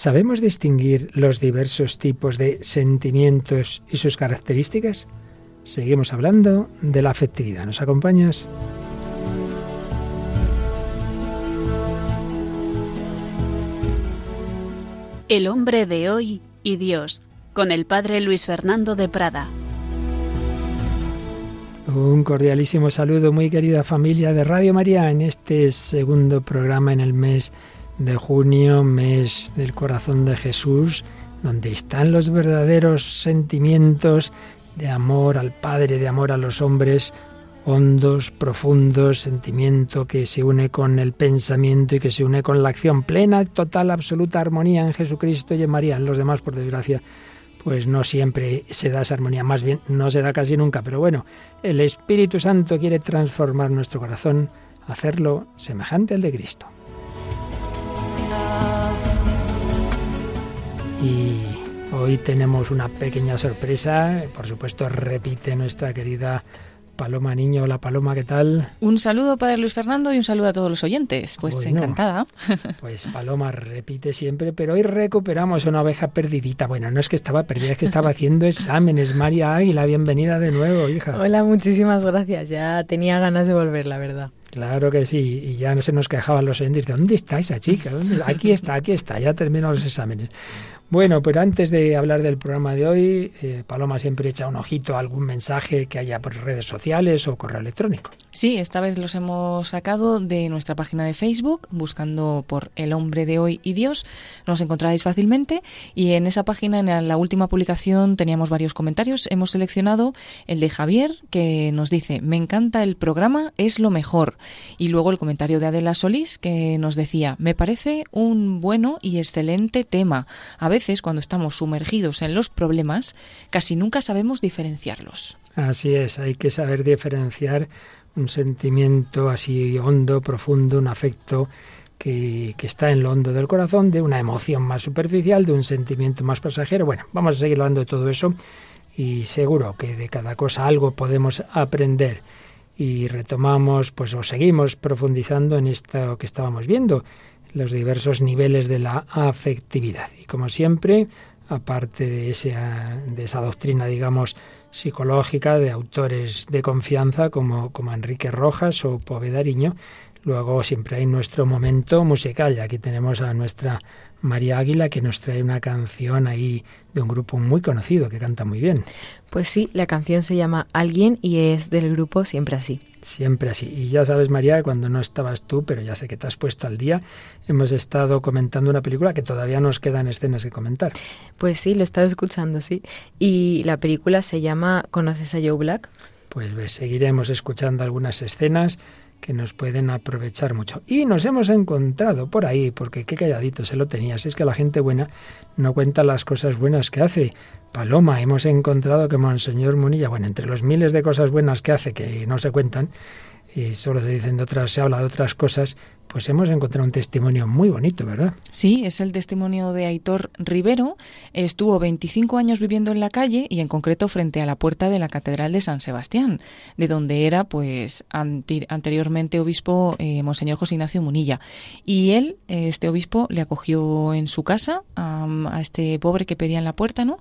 ¿Sabemos distinguir los diversos tipos de sentimientos y sus características? Seguimos hablando de la afectividad. ¿Nos acompañas? El hombre de hoy y Dios, con el padre Luis Fernando de Prada. Un cordialísimo saludo, muy querida familia de Radio María, en este segundo programa en el mes de junio, mes del corazón de Jesús, donde están los verdaderos sentimientos de amor al Padre, de amor a los hombres, hondos, profundos, sentimiento que se une con el pensamiento y que se une con la acción plena, total, absoluta armonía en Jesucristo y en María. En los demás, por desgracia, pues no siempre se da esa armonía, más bien no se da casi nunca. Pero bueno, el Espíritu Santo quiere transformar nuestro corazón, hacerlo semejante al de Cristo. Y hoy tenemos una pequeña sorpresa, por supuesto repite nuestra querida Paloma Niño. Hola Paloma, ¿qué tal? Un saludo Padre Luis Fernando y un saludo a todos los oyentes. Pues encantada. Pues Paloma repite siempre, pero hoy recuperamos una oveja perdidita. Bueno, no es que estaba perdida, es que estaba haciendo exámenes. María Águila, bienvenida de nuevo, hija. Hola, muchísimas gracias. Ya tenía ganas de volver, la verdad. Claro que sí, y ya no se nos quejaban los oyentes. ¿Dónde está esa chica? Aquí está, aquí está, ya terminó los exámenes. Bueno, pero antes de hablar del programa de hoy, eh, Paloma siempre echa un ojito a algún mensaje que haya por redes sociales o correo electrónico. Sí, esta vez los hemos sacado de nuestra página de Facebook, buscando por El hombre de hoy y Dios. Nos encontráis fácilmente y en esa página, en la última publicación, teníamos varios comentarios. Hemos seleccionado el de Javier, que nos dice, me encanta el programa, es lo mejor. Y luego el comentario de Adela Solís, que nos decía, me parece un bueno y excelente tema. A veces, cuando estamos sumergidos en los problemas, casi nunca sabemos diferenciarlos. Así es, hay que saber diferenciar un sentimiento así hondo, profundo, un afecto que, que, está en lo hondo del corazón, de una emoción más superficial, de un sentimiento más pasajero. Bueno, vamos a seguir hablando de todo eso y seguro que de cada cosa algo podemos aprender y retomamos, pues o seguimos profundizando en esto que estábamos viendo, los diversos niveles de la afectividad. Y como siempre, aparte de, de esa doctrina, digamos, psicológica de autores de confianza como, como Enrique Rojas o Povedariño, luego siempre hay nuestro momento musical. Y aquí tenemos a nuestra María Águila que nos trae una canción ahí de un grupo muy conocido que canta muy bien. Pues sí, la canción se llama Alguien y es del grupo Siempre Así. Siempre así. Y ya sabes, María, cuando no estabas tú, pero ya sé que te has puesto al día, hemos estado comentando una película que todavía nos quedan escenas que comentar. Pues sí, lo he estado escuchando, sí. Y la película se llama ¿Conoces a Joe Black? Pues seguiremos escuchando algunas escenas que nos pueden aprovechar mucho. Y nos hemos encontrado por ahí, porque qué calladito se lo tenías, es que la gente buena no cuenta las cosas buenas que hace. Paloma, hemos encontrado que Monseñor Munilla, bueno, entre los miles de cosas buenas que hace que no se cuentan, y solo se dicen de otras, se habla de otras cosas, pues hemos encontrado un testimonio muy bonito, ¿verdad? Sí, es el testimonio de Aitor Rivero. Estuvo 25 años viviendo en la calle y en concreto frente a la puerta de la Catedral de San Sebastián, de donde era pues anteriormente obispo eh, Monseñor José Ignacio Munilla. Y él, este obispo, le acogió en su casa a este pobre que pedía en la puerta, ¿no?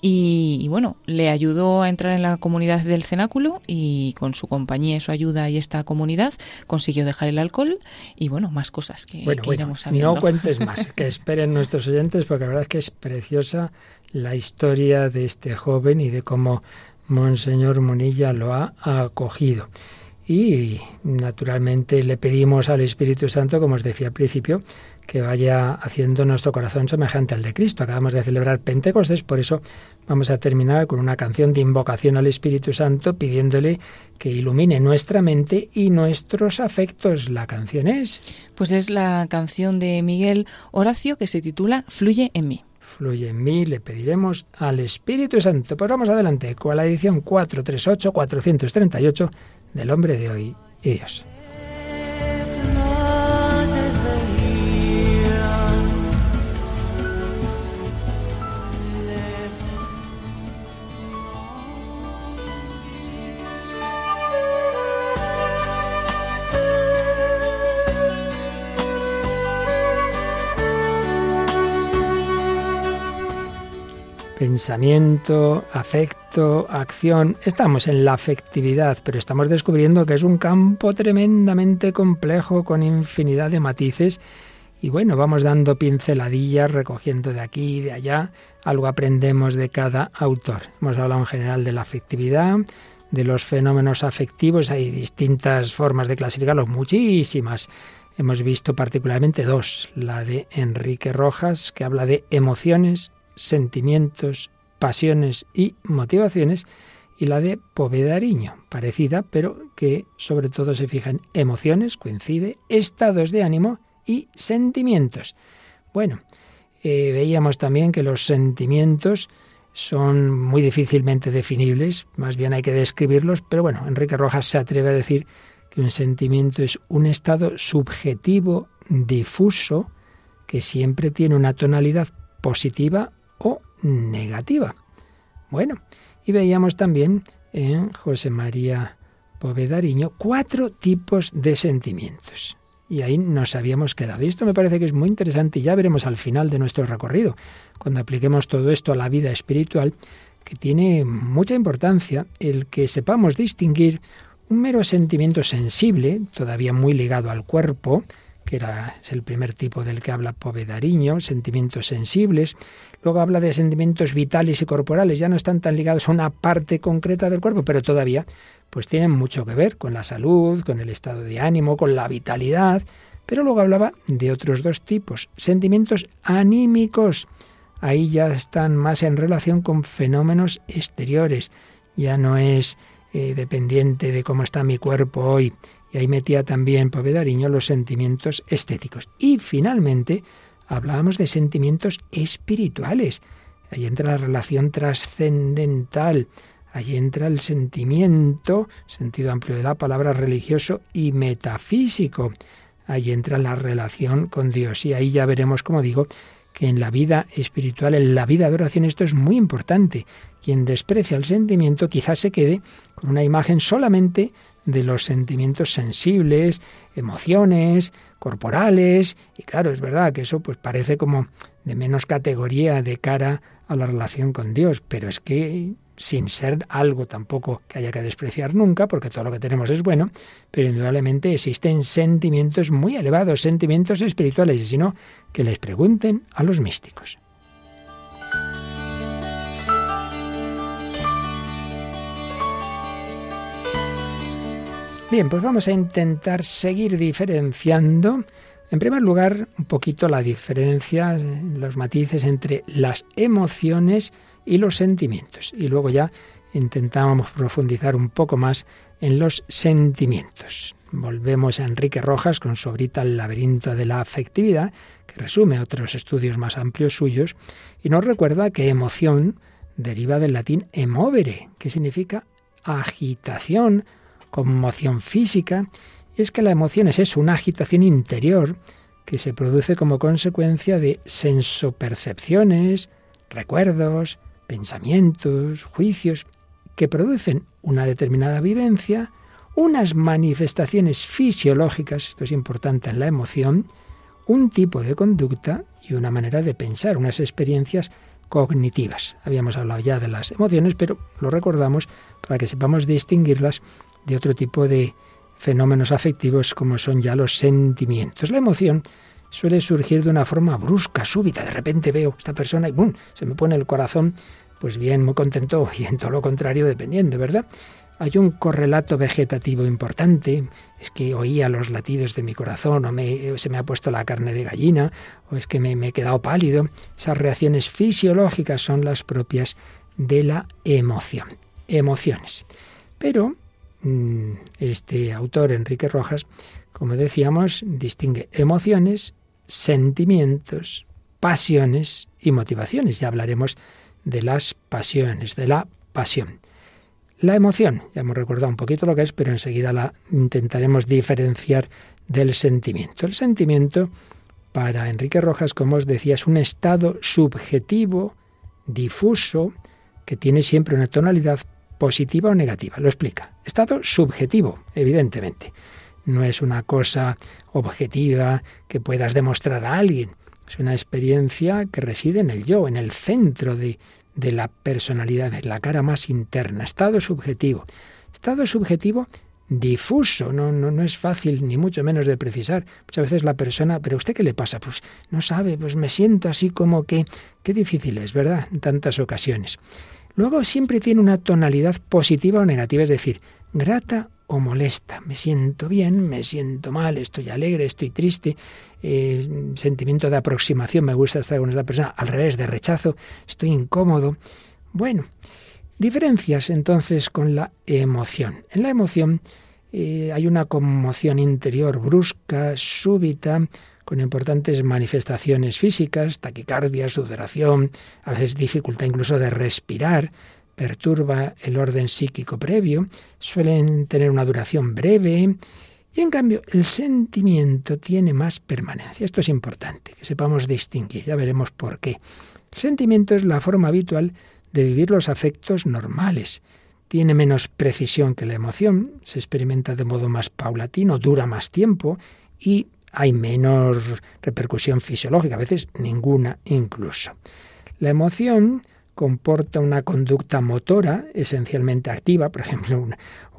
Y, bueno, le ayudó a entrar en la comunidad del cenáculo y con su compañía su ayuda y esta comunidad consiguió dejar el alcohol y bueno, más cosas que, bueno, iremos sabiendo. No cuentes más, que esperen nuestros oyentes, porque la verdad es que es preciosa la historia de este joven y de cómo Monseñor Munilla lo ha acogido. Y naturalmente le pedimos al Espíritu Santo, como os decía al principio, que vaya haciendo nuestro corazón semejante al de Cristo. Acabamos de celebrar Pentecostés, por eso vamos a terminar con una canción de invocación al Espíritu Santo pidiéndole que ilumine nuestra mente y nuestros afectos. La canción es... Pues es la canción de Miguel Horacio que se titula Fluye en mí. Fluye en mí, le pediremos al Espíritu Santo. Pues vamos adelante con la edición 438-438 del hombre de hoy y Dios. Pensamiento, afecto, acción. Estamos en la afectividad, pero estamos descubriendo que es un campo tremendamente complejo con infinidad de matices. Y bueno, vamos dando pinceladillas, recogiendo de aquí y de allá. Algo aprendemos de cada autor. Hemos hablado en general de la afectividad, de los fenómenos afectivos. Hay distintas formas de clasificarlos, muchísimas. Hemos visto particularmente dos. La de Enrique Rojas, que habla de emociones sentimientos, pasiones y motivaciones, y la de Povedariño, parecida, pero que sobre todo se fija en emociones, coincide, estados de ánimo y sentimientos. Bueno, eh, veíamos también que los sentimientos son muy difícilmente definibles, más bien hay que describirlos, pero bueno, Enrique Rojas se atreve a decir que un sentimiento es un estado subjetivo, difuso, que siempre tiene una tonalidad positiva o negativa. Bueno, y veíamos también en José María Povedariño cuatro tipos de sentimientos. Y ahí nos habíamos quedado. Y esto me parece que es muy interesante y ya veremos al final de nuestro recorrido, cuando apliquemos todo esto a la vida espiritual, que tiene mucha importancia el que sepamos distinguir un mero sentimiento sensible, todavía muy ligado al cuerpo, que era, es el primer tipo del que habla Povedariño, sentimientos sensibles, Luego habla de sentimientos vitales y corporales, ya no están tan ligados a una parte concreta del cuerpo, pero todavía pues tienen mucho que ver con la salud, con el estado de ánimo, con la vitalidad. Pero luego hablaba de otros dos tipos, sentimientos anímicos. Ahí ya están más en relación con fenómenos exteriores. Ya no es eh, dependiente de cómo está mi cuerpo hoy. Y ahí metía también Povedariño los sentimientos estéticos. Y finalmente hablábamos de sentimientos espirituales. Ahí entra la relación trascendental, ahí entra el sentimiento, sentido amplio de la palabra, religioso y metafísico. Ahí entra la relación con Dios. Y ahí ya veremos, como digo, que en la vida espiritual, en la vida de oración, esto es muy importante. Quien desprecia el sentimiento quizás se quede con una imagen solamente de los sentimientos sensibles, emociones, corporales, y claro, es verdad que eso pues parece como de menos categoría de cara a la relación con Dios, pero es que sin ser algo tampoco que haya que despreciar nunca, porque todo lo que tenemos es bueno, pero indudablemente existen sentimientos muy elevados, sentimientos espirituales, y si no, que les pregunten a los místicos. Bien, pues vamos a intentar seguir diferenciando. En primer lugar, un poquito la diferencia, los matices entre las emociones y los sentimientos. Y luego ya intentamos profundizar un poco más en los sentimientos. Volvemos a Enrique Rojas con su obrita El laberinto de la afectividad, que resume otros estudios más amplios suyos, y nos recuerda que emoción deriva del latín emovere, que significa agitación, conmoción física, y es que la emoción es eso, una agitación interior que se produce como consecuencia de sensopercepciones, recuerdos, pensamientos, juicios, que producen una determinada vivencia, unas manifestaciones fisiológicas, esto es importante en la emoción, un tipo de conducta y una manera de pensar, unas experiencias cognitivas. Habíamos hablado ya de las emociones, pero lo recordamos para que sepamos distinguirlas de otro tipo de fenómenos afectivos como son ya los sentimientos. La emoción suele surgir de una forma brusca, súbita. De repente veo a esta persona y ¡bum! se me pone el corazón, pues bien, muy contento y en todo lo contrario, dependiendo, ¿verdad? Hay un correlato vegetativo importante, es que oía los latidos de mi corazón, o se me ha puesto la carne de gallina, o es que me, me he quedado pálido. Esas reacciones fisiológicas son las propias de la emoción. Emociones. Pero Mm, este autor, Enrique Rojas, como decíamos, distingue emociones, sentimientos, pasiones y motivaciones. Ya hablaremos de las pasiones, de la pasión. La emoción, ya hemos recordado un poquito lo que es, pero enseguida la intentaremos diferenciar del sentimiento. El sentimiento, para Enrique Rojas, como os decía, es un estado subjetivo, difuso, que tiene siempre una tonalidad positiva o negativa. Lo explica. Estado subjetivo, evidentemente. No es una cosa objetiva que puedas demostrar a alguien. Es una experiencia que reside en el yo, en el centro de, de la personalidad, de la cara más interna, estado subjetivo. Estado subjetivo difuso, no, no, no es fácil ni mucho menos de precisar. Muchas veces la persona, pero ¿usted qué le pasa? Pues no sabe, pues me siento así como que, qué difícil es, ¿verdad? En tantas ocasiones. Luego siempre tiene una tonalidad positiva o negativa, es decir, grata o molesta. Me siento bien, me siento mal, estoy alegre, estoy triste, eh, sentimiento de aproximación, me gusta estar con esta persona, al revés, de rechazo, estoy incómodo. Bueno, diferencias entonces con la emoción. En la emoción eh, hay una conmoción interior brusca, súbita, con importantes manifestaciones físicas, taquicardia, sudoración, a veces dificultad incluso de respirar, perturba el orden psíquico previo, suelen tener una duración breve y en cambio el sentimiento tiene más permanencia. Esto es importante, que sepamos distinguir, ya veremos por qué. El sentimiento es la forma habitual de vivir los afectos normales tiene menos precisión que la emoción, se experimenta de modo más paulatino, dura más tiempo y hay menos repercusión fisiológica, a veces ninguna incluso. La emoción comporta una conducta motora esencialmente activa, por ejemplo,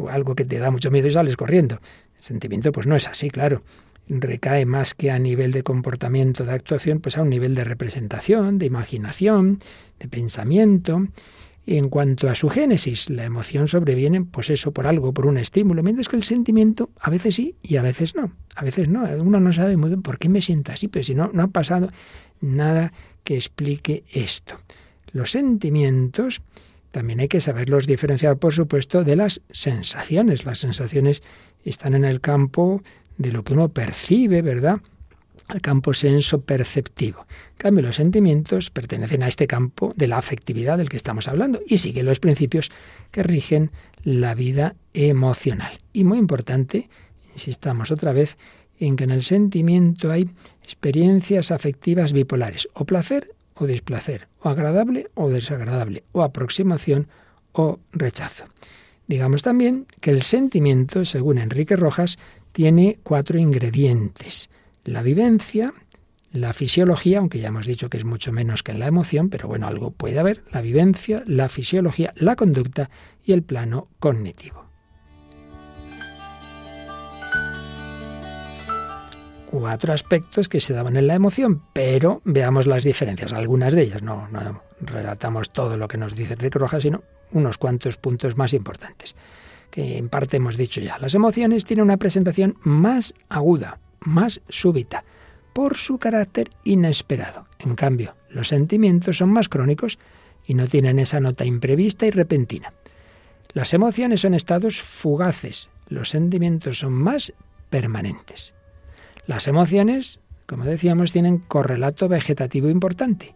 algo que te da mucho miedo y sales corriendo. El sentimiento pues no es así, claro. Recae más que a nivel de comportamiento, de actuación, pues a un nivel de representación, de imaginación, de pensamiento. En cuanto a su génesis, la emoción sobreviene, pues eso, por algo, por un estímulo, mientras que el sentimiento a veces sí y a veces no. A veces no. Uno no sabe muy bien por qué me siento así, pero si no, no ha pasado nada que explique esto. Los sentimientos también hay que saberlos diferenciar, por supuesto, de las sensaciones. Las sensaciones están en el campo de lo que uno percibe, ¿verdad? al campo senso perceptivo. En cambio, los sentimientos pertenecen a este campo de la afectividad del que estamos hablando y siguen los principios que rigen la vida emocional. Y muy importante, insistamos otra vez, en que en el sentimiento hay experiencias afectivas bipolares, o placer o displacer, o agradable o desagradable, o aproximación o rechazo. Digamos también que el sentimiento, según Enrique Rojas, tiene cuatro ingredientes la vivencia, la fisiología, aunque ya hemos dicho que es mucho menos que en la emoción, pero bueno, algo puede haber, la vivencia, la fisiología, la conducta y el plano cognitivo. Cuatro aspectos que se daban en la emoción, pero veamos las diferencias, algunas de ellas, no, relatamos todo lo que nos dice Rick Rojas, sino unos cuantos puntos más importantes, que en parte hemos dicho ya. Las emociones tienen una presentación más aguda, más súbita, por su carácter inesperado. En cambio, los sentimientos son más crónicos y no tienen esa nota imprevista y repentina. Las emociones son estados fugaces, los sentimientos son más permanentes. Las emociones, como decíamos, tienen correlato vegetativo importante.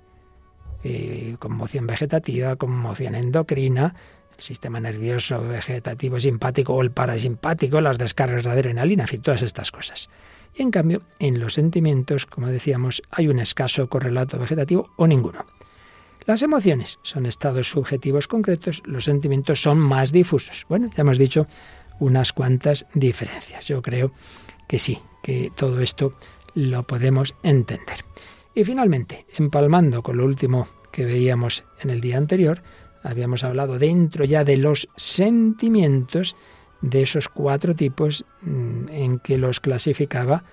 Eh, conmoción vegetativa, conmoción endocrina, el sistema nervioso vegetativo simpático o el parasimpático, las descargas de adrenalina, en fin, todas estas cosas. Y en cambio, en los sentimientos, como decíamos, hay un escaso correlato vegetativo o ninguno. Las emociones son estados subjetivos concretos, los sentimientos son más difusos. Bueno, ya hemos dicho unas cuantas diferencias. Yo creo que sí, que todo esto lo podemos entender. Y finalmente, empalmando con lo último que veíamos en el día anterior, habíamos hablado dentro ya de los sentimientos, de esos cuatro tipos mm, en que los clasificaba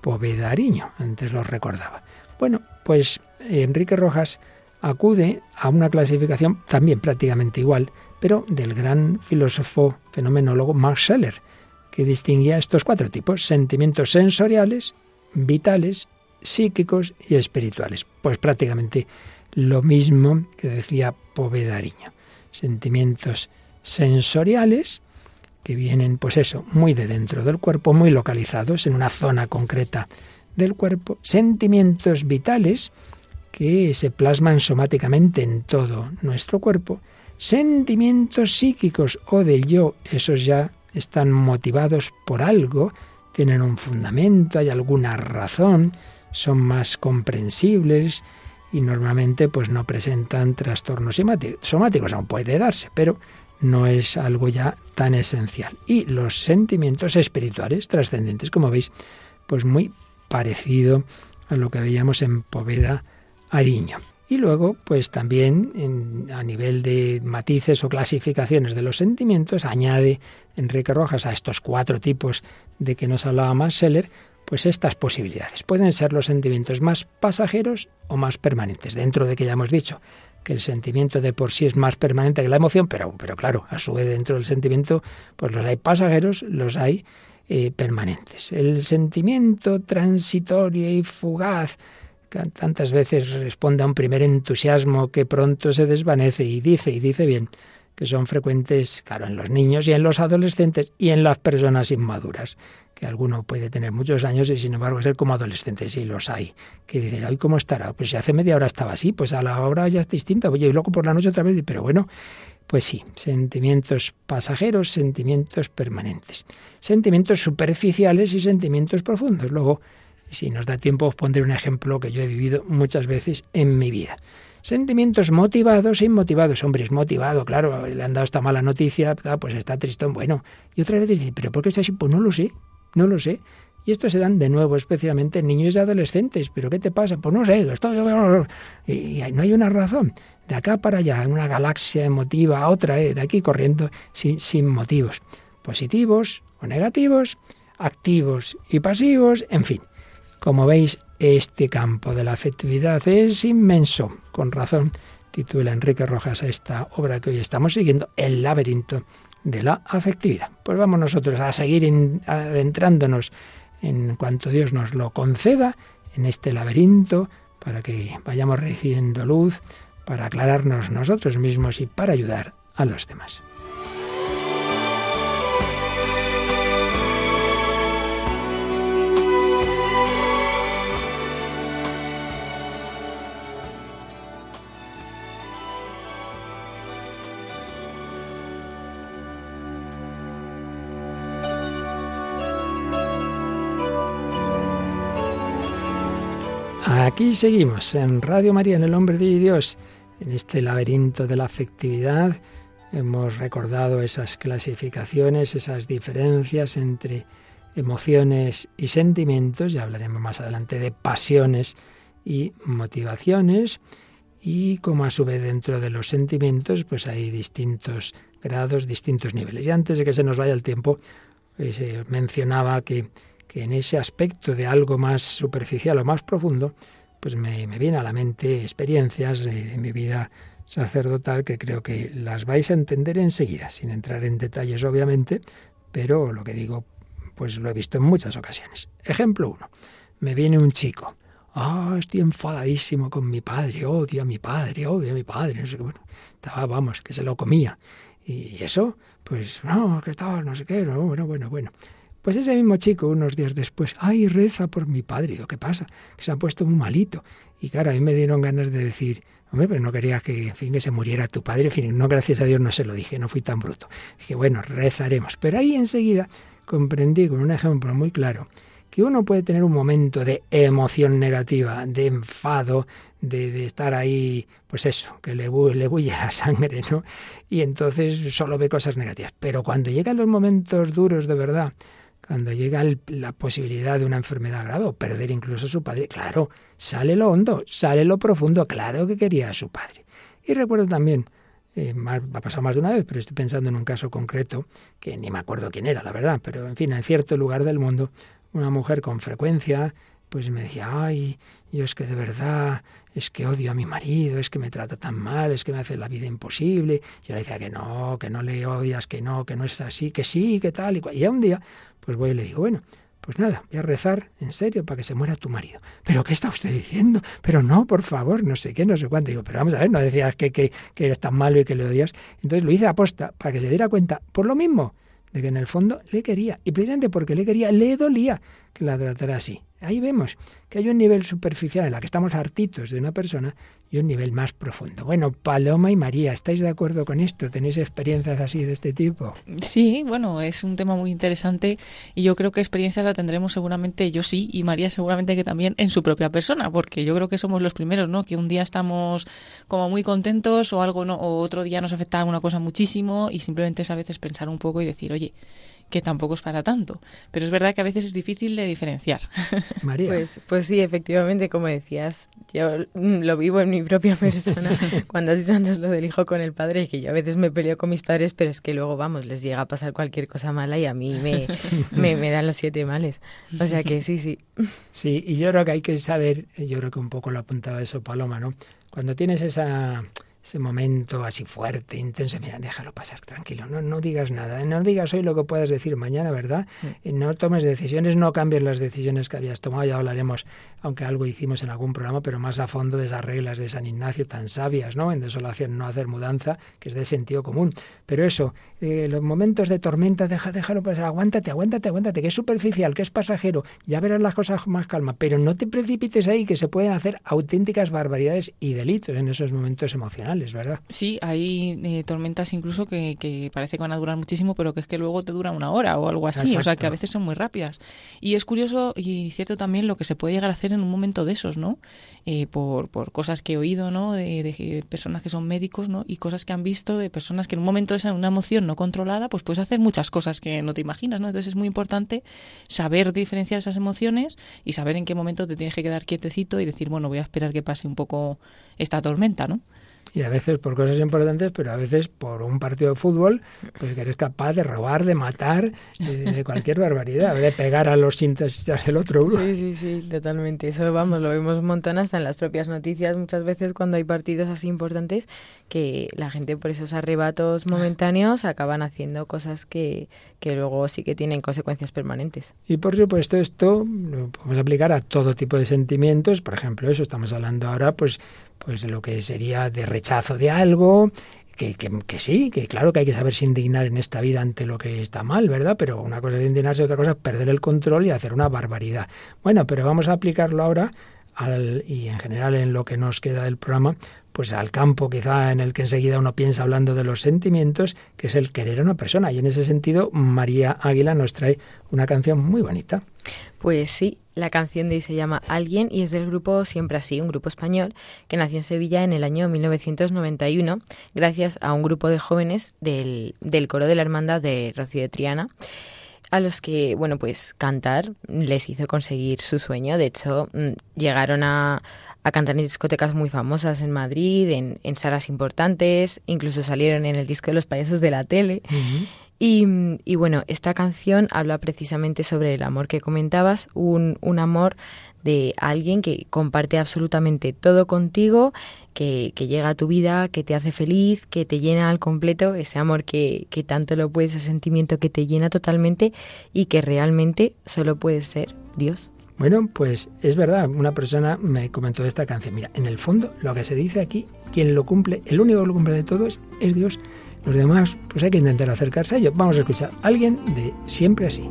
Povedariño, antes los recordaba. Bueno, pues Enrique Rojas acude a una clasificación también prácticamente igual, pero del gran filósofo fenomenólogo Max Scheller, que distinguía estos cuatro tipos, sentimientos sensoriales, vitales, psíquicos y espirituales. Pues prácticamente lo mismo que decía Povedariño. Sentimientos sensoriales, que vienen, pues eso, muy de dentro del cuerpo, muy localizados en una zona concreta del cuerpo, sentimientos vitales que se plasman somáticamente en todo nuestro cuerpo, sentimientos psíquicos o del yo, esos ya están motivados por algo, tienen un fundamento, hay alguna razón, son más comprensibles y normalmente pues no presentan trastornos somáticos, aún puede darse, pero no es algo ya tan esencial. Y los sentimientos espirituales trascendentes, como veis, pues muy parecido a lo que veíamos en Poveda Ariño. Y luego, pues también a nivel de matices o clasificaciones de los sentimientos, añade Enrique Rojas a estos cuatro tipos de que nos hablaba más Seller, pues estas posibilidades. Pueden ser los sentimientos más pasajeros o más permanentes, dentro de que ya hemos dicho que el sentimiento de por sí es más permanente que la emoción, pero, pero claro, a su vez dentro del sentimiento, pues los hay pasajeros, los hay eh, permanentes. El sentimiento transitorio y fugaz, tantas veces responde a un primer entusiasmo que pronto se desvanece y dice, y dice bien, que son frecuentes, claro, en los niños y en los adolescentes y en las personas inmaduras, que alguno puede tener muchos años y sin embargo ser como adolescente, sí los hay, que dicen, ay, ¿cómo estará? Pues si hace media hora estaba así, pues a la hora ya es distinta, oye, y luego por la noche otra vez, pero bueno, pues sí, sentimientos pasajeros, sentimientos permanentes, sentimientos superficiales y sentimientos profundos. Luego, si nos da tiempo, os pondré un ejemplo que yo he vivido muchas veces en mi vida. Sentimientos motivados e inmotivados. Hombre, es motivado, claro, le han dado esta mala noticia, pues está tristón, bueno. Y otra vez dice, ¿pero por qué está así? Pues no lo sé, no lo sé. Y esto se dan de nuevo, especialmente en niños y adolescentes. ¿Pero qué te pasa? Pues no sé, estoy... Y no hay una razón. De acá para allá, en una galaxia emotiva a otra, ¿eh? de aquí corriendo sin, sin motivos. Positivos o negativos, activos y pasivos, en fin. Como veis, este campo de la afectividad es inmenso. Con razón titula Enrique Rojas esta obra que hoy estamos siguiendo, El laberinto de la afectividad. Pues vamos nosotros a seguir adentrándonos en cuanto Dios nos lo conceda en este laberinto para que vayamos recibiendo luz, para aclararnos nosotros mismos y para ayudar a los demás. Aquí seguimos en Radio María, en el Hombre de Dios, en este laberinto de la afectividad. Hemos recordado esas clasificaciones, esas diferencias entre emociones y sentimientos, ya hablaremos más adelante de pasiones y motivaciones, y como a su vez dentro de los sentimientos, pues hay distintos grados, distintos niveles. Y antes de que se nos vaya el tiempo, pues, mencionaba que que en ese aspecto de algo más superficial o más profundo, pues me, me viene a la mente experiencias de, mi vida sacerdotal que creo que las vais a entender enseguida, sin entrar en detalles obviamente, pero lo que digo, pues lo he visto en muchas ocasiones. Ejemplo uno, me viene un chico, ah, estoy enfadadísimo con mi padre, odio a mi padre, odio a mi padre, no bueno, estaba, vamos, que se lo comía. Y eso, pues no, qué tal, no sé qué, no, bueno, bueno, bueno. Pues ese mismo chico, unos días después, ay, reza por mi padre. ¿qué pasa? Que se ha puesto muy malito. Y claro, a mí me dieron ganas de decir, hombre, pero no quería que, en fin, que se muriera tu padre. En fin, no, gracias a Dios no se lo dije, no fui tan bruto. Dije, bueno, rezaremos. Pero ahí enseguida comprendí con un ejemplo muy claro que uno puede tener un momento de emoción negativa, de enfado, de, estar ahí, pues eso, que le, le bulle la sangre, ¿no? Y entonces solo ve cosas negativas. Pero cuando llegan los momentos duros de verdad, cuando llega la posibilidad de una enfermedad grave o perder incluso a su padre, claro, sale lo hondo, sale lo profundo, claro que quería a su padre. Y recuerdo también, eh, ha pasado más de una vez, pero estoy pensando en un caso concreto, que ni me acuerdo quién era, la verdad, pero en fin, en cierto lugar del mundo, una mujer con frecuencia, pues me decía, ay, yo es que de verdad, es que odio a mi marido, es que me trata tan mal, es que me hace la vida imposible. Yo le decía que no, que no le odias, que no, que no es así, que sí, que tal. Y, y ya un día pues voy y le digo, bueno, pues nada, voy a rezar en serio para que se muera tu marido. ¿Pero qué está usted diciendo? Pero no, por favor, no sé qué, no sé cuánto. Digo, pero vamos a ver, no decías que, que, que eres tan malo y que le odias. Entonces lo hice aposta para que se diera cuenta, por lo mismo, de que en el fondo le quería. Y precisamente porque le quería, le dolía que la tratara así. Ahí vemos que hay un nivel superficial en la que estamos hartitos de una persona y un nivel más profundo. Bueno, Paloma y María, ¿estáis de acuerdo con esto? ¿Tenéis experiencias así de este tipo? Sí, bueno, es un tema muy interesante y yo creo que experiencias la tendremos seguramente yo sí y María seguramente que también en su propia persona, porque yo creo que somos los primeros, ¿no? Que un día estamos como muy contentos o algo no, o otro día nos afecta alguna cosa muchísimo y simplemente es a veces pensar un poco y decir, oye, que tampoco es para tanto. Pero es verdad que a veces es difícil de diferenciar. María. Pues, pues sí, efectivamente, como decías, yo mm, lo vivo en mi propia persona. Cuando has dicho antes lo del hijo con el padre, que yo a veces me peleo con mis padres, pero es que luego, vamos, les llega a pasar cualquier cosa mala y a mí me, me, me dan los siete males. O sea que sí, sí. Sí, y yo creo que hay que saber, yo creo que un poco lo apuntaba eso Paloma, ¿no? Cuando tienes esa ese momento así fuerte, intenso, mira, déjalo pasar, tranquilo, no, no digas nada, no digas hoy lo que puedas decir mañana, ¿verdad? Mm. No tomes decisiones, no cambies las decisiones que habías tomado, ya hablaremos, aunque algo hicimos en algún programa, pero más a fondo de esas reglas de San Ignacio tan sabias, ¿no? En desolación no hacer mudanza, que es de sentido común. Pero eso, eh, los momentos de tormenta, deja, déjalo pasar, aguántate, aguántate, aguántate, que es superficial, que es pasajero, ya verás las cosas con más calma, pero no te precipites ahí, que se pueden hacer auténticas barbaridades y delitos en esos momentos emocionales. ¿Verdad? Sí, hay eh, tormentas incluso que, que, parece que van a durar muchísimo, pero que es que luego te dura una hora o algo así, o sea que a veces son muy rápidas. Y es curioso y cierto también lo que se puede llegar a hacer en un momento de esos, ¿no? Eh, por, por cosas que he oído, ¿no? De, personas que son médicos, ¿no? Y cosas que han visto de personas que en un momento de una emoción no controlada, pues puedes hacer muchas cosas que no te imaginas, ¿no? Entonces es muy importante saber diferenciar esas emociones y saber en qué momento te tienes que quedar quietecito y decir, bueno, voy a esperar que pase un poco esta tormenta, ¿no? Y a veces por cosas importantes, pero a veces por un partido de fútbol, pues que eres capaz de robar, de matar, de, cualquier barbaridad, de pegar a los síntesis del otro. Sí, sí, sí, totalmente. Eso, vamos, lo vemos un montón hasta en las propias noticias, muchas veces cuando hay partidos así importantes, que la gente por esos arrebatos momentáneos acaban haciendo cosas que, que luego sí que tienen consecuencias permanentes. Y por supuesto esto lo podemos aplicar a todo tipo de sentimientos, por ejemplo, eso estamos hablando ahora, pues pues lo que sería de rechazo de algo, que, que, sí, que claro que hay que saberse indignar en esta vida ante lo que está mal, ¿verdad? Pero una cosa es indignarse, otra cosa es perder el control y hacer una barbaridad. Bueno, pero vamos a aplicarlo ahora al, y en general en lo que nos queda del programa, pues al campo quizá en el que enseguida uno piensa hablando de los sentimientos, que es el querer a una persona. Y en ese sentido, María Águila nos trae una canción muy bonita. Pues sí, la canción de hoy se llama Alguien y es del grupo Siempre Así, un grupo español que nació en Sevilla en el año 1991 gracias a un grupo de jóvenes del, del coro de la Hermandad de Rocío de Triana a los que, bueno, pues cantar les hizo conseguir su sueño. De hecho, mm, llegaron a, a cantar en discotecas muy famosas en Madrid, en, en, salas importantes, incluso salieron en el disco de los payasos de la tele. Y, bueno, esta canción habla precisamente sobre el amor que comentabas, un, un amor de alguien que comparte absolutamente todo contigo, que, que, llega a tu vida, que te hace feliz, que te llena al completo, ese amor que, que tanto lo puedes, ese sentimiento que te llena totalmente y que realmente solo puede ser Dios. Bueno, pues es verdad, una persona me comentó esta canción. Mira, en el fondo lo que se dice aquí, quien lo cumple, el único que lo cumple de todo es, Dios. Los demás, pues hay que intentar acercarse a ello. Vamos a escuchar a alguien de siempre así.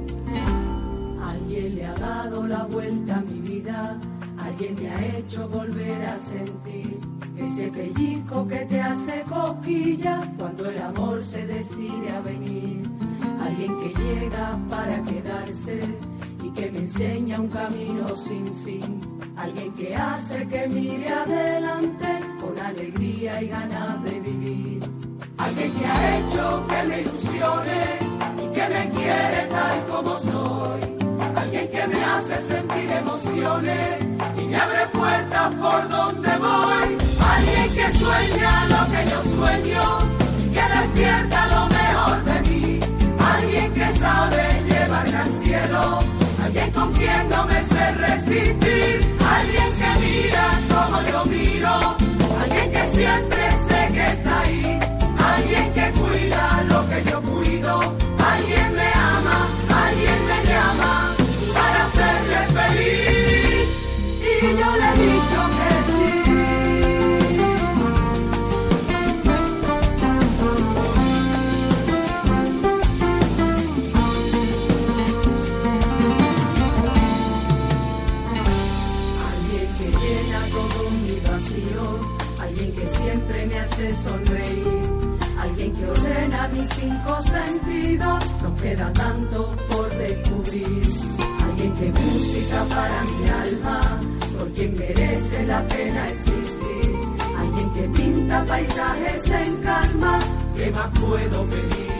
Alguien le ha dado la vuelta a mi vida, alguien me ha hecho volver a sentir ese pellizco que te hace coquilla cuando el amor se decide a venir. Alguien que llega para quedarse que me enseña un camino sin fin. Alguien que hace que mire adelante con alegría y ganas de vivir Alguien que ha hecho que me ilusione y que me quiere tal como soy. Alguien que me hace sentir emociones y me abre puertas por donde voy. Alguien que sueña lo que yo sueño y que despierta lo mejor de mí. Alguien que sabe llevarme al cielo. Alguien con quien no me sé resistir. Alguien que mira como yo miro. Alguien que siempre sé para mi alma, por quien merece la pena existir. Alguien que pinta paisajes en calma, ¿qué más puedo pedir?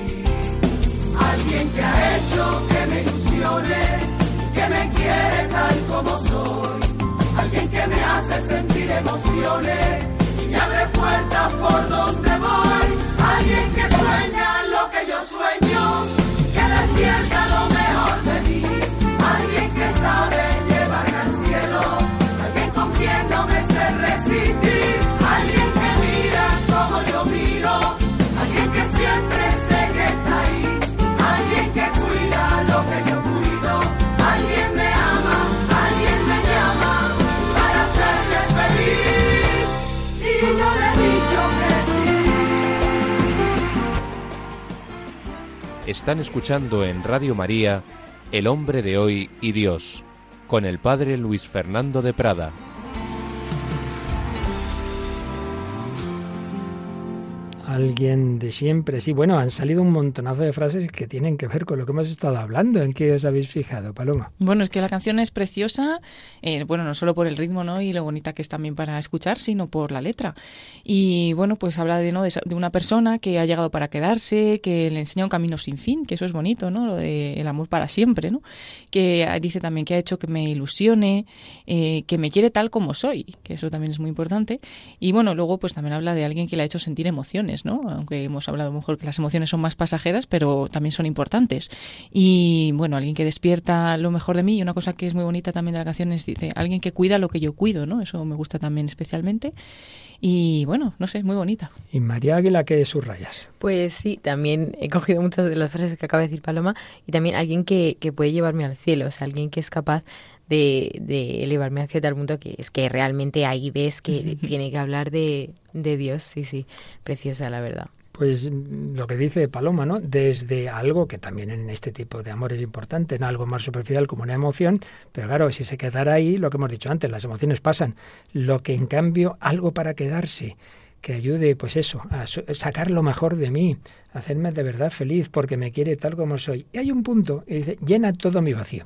alguien que ha hecho que me ilusione, que me quiere tal como soy, alguien que me hace sentir emociones y me abre puertas por donde voy, alguien que sueña lo que yo sueño, que despierta lo Están escuchando en Radio María El hombre de hoy y Dios, con el padre Luis Fernando de Prada. Alguien de siempre, sí. Bueno, han salido un montonazo de frases que tienen que ver con lo que hemos estado hablando. ¿En qué os habéis fijado, Paloma? Bueno, es que la canción es preciosa, eh, bueno, no solo por el ritmo, ¿no? Y lo bonita que es también para escuchar, sino por la letra. Y bueno, pues habla de, ¿no? de, una persona que ha llegado para quedarse, que le enseña un camino sin fin, que eso es bonito, ¿no? Lo de el amor para siempre, ¿no? Que dice también que ha hecho que me ilusione, eh, que me quiere tal como soy, que eso también es muy importante. Y bueno, luego pues también habla de alguien que le ha hecho sentir emociones, ¿no? Aunque hemos hablado a lo mejor que las emociones son más pasajeras, pero también son importantes. Y bueno, alguien que despierta lo mejor de mí. Y una cosa que es muy bonita también de la canción es, dice, alguien que cuida lo que yo cuido, ¿no? Eso me gusta también especialmente. Y bueno, no sé, es muy bonita. Y María Águila, ¿qué subrayas? Pues sí, también he cogido muchas de las frases que acaba de decir Paloma y también alguien que, que puede llevarme al cielo, o sea, alguien que es capaz de, de elevarme hacia tal punto que es que realmente ahí ves que tiene que hablar de, de Dios, sí, sí, preciosa la verdad. Pues mm, lo que dice Paloma, ¿no? Desde algo que también en este tipo de amor es importante, en algo más superficial como una emoción, pero claro, si se quedara ahí, lo que hemos dicho antes, las emociones pasan. Lo que en cambio, algo para quedarse, que ayude, pues eso, a sacar lo mejor de mí, hacerme de verdad feliz, porque me quiere tal como soy. Y hay un punto, y dice, llena todo mi vacío.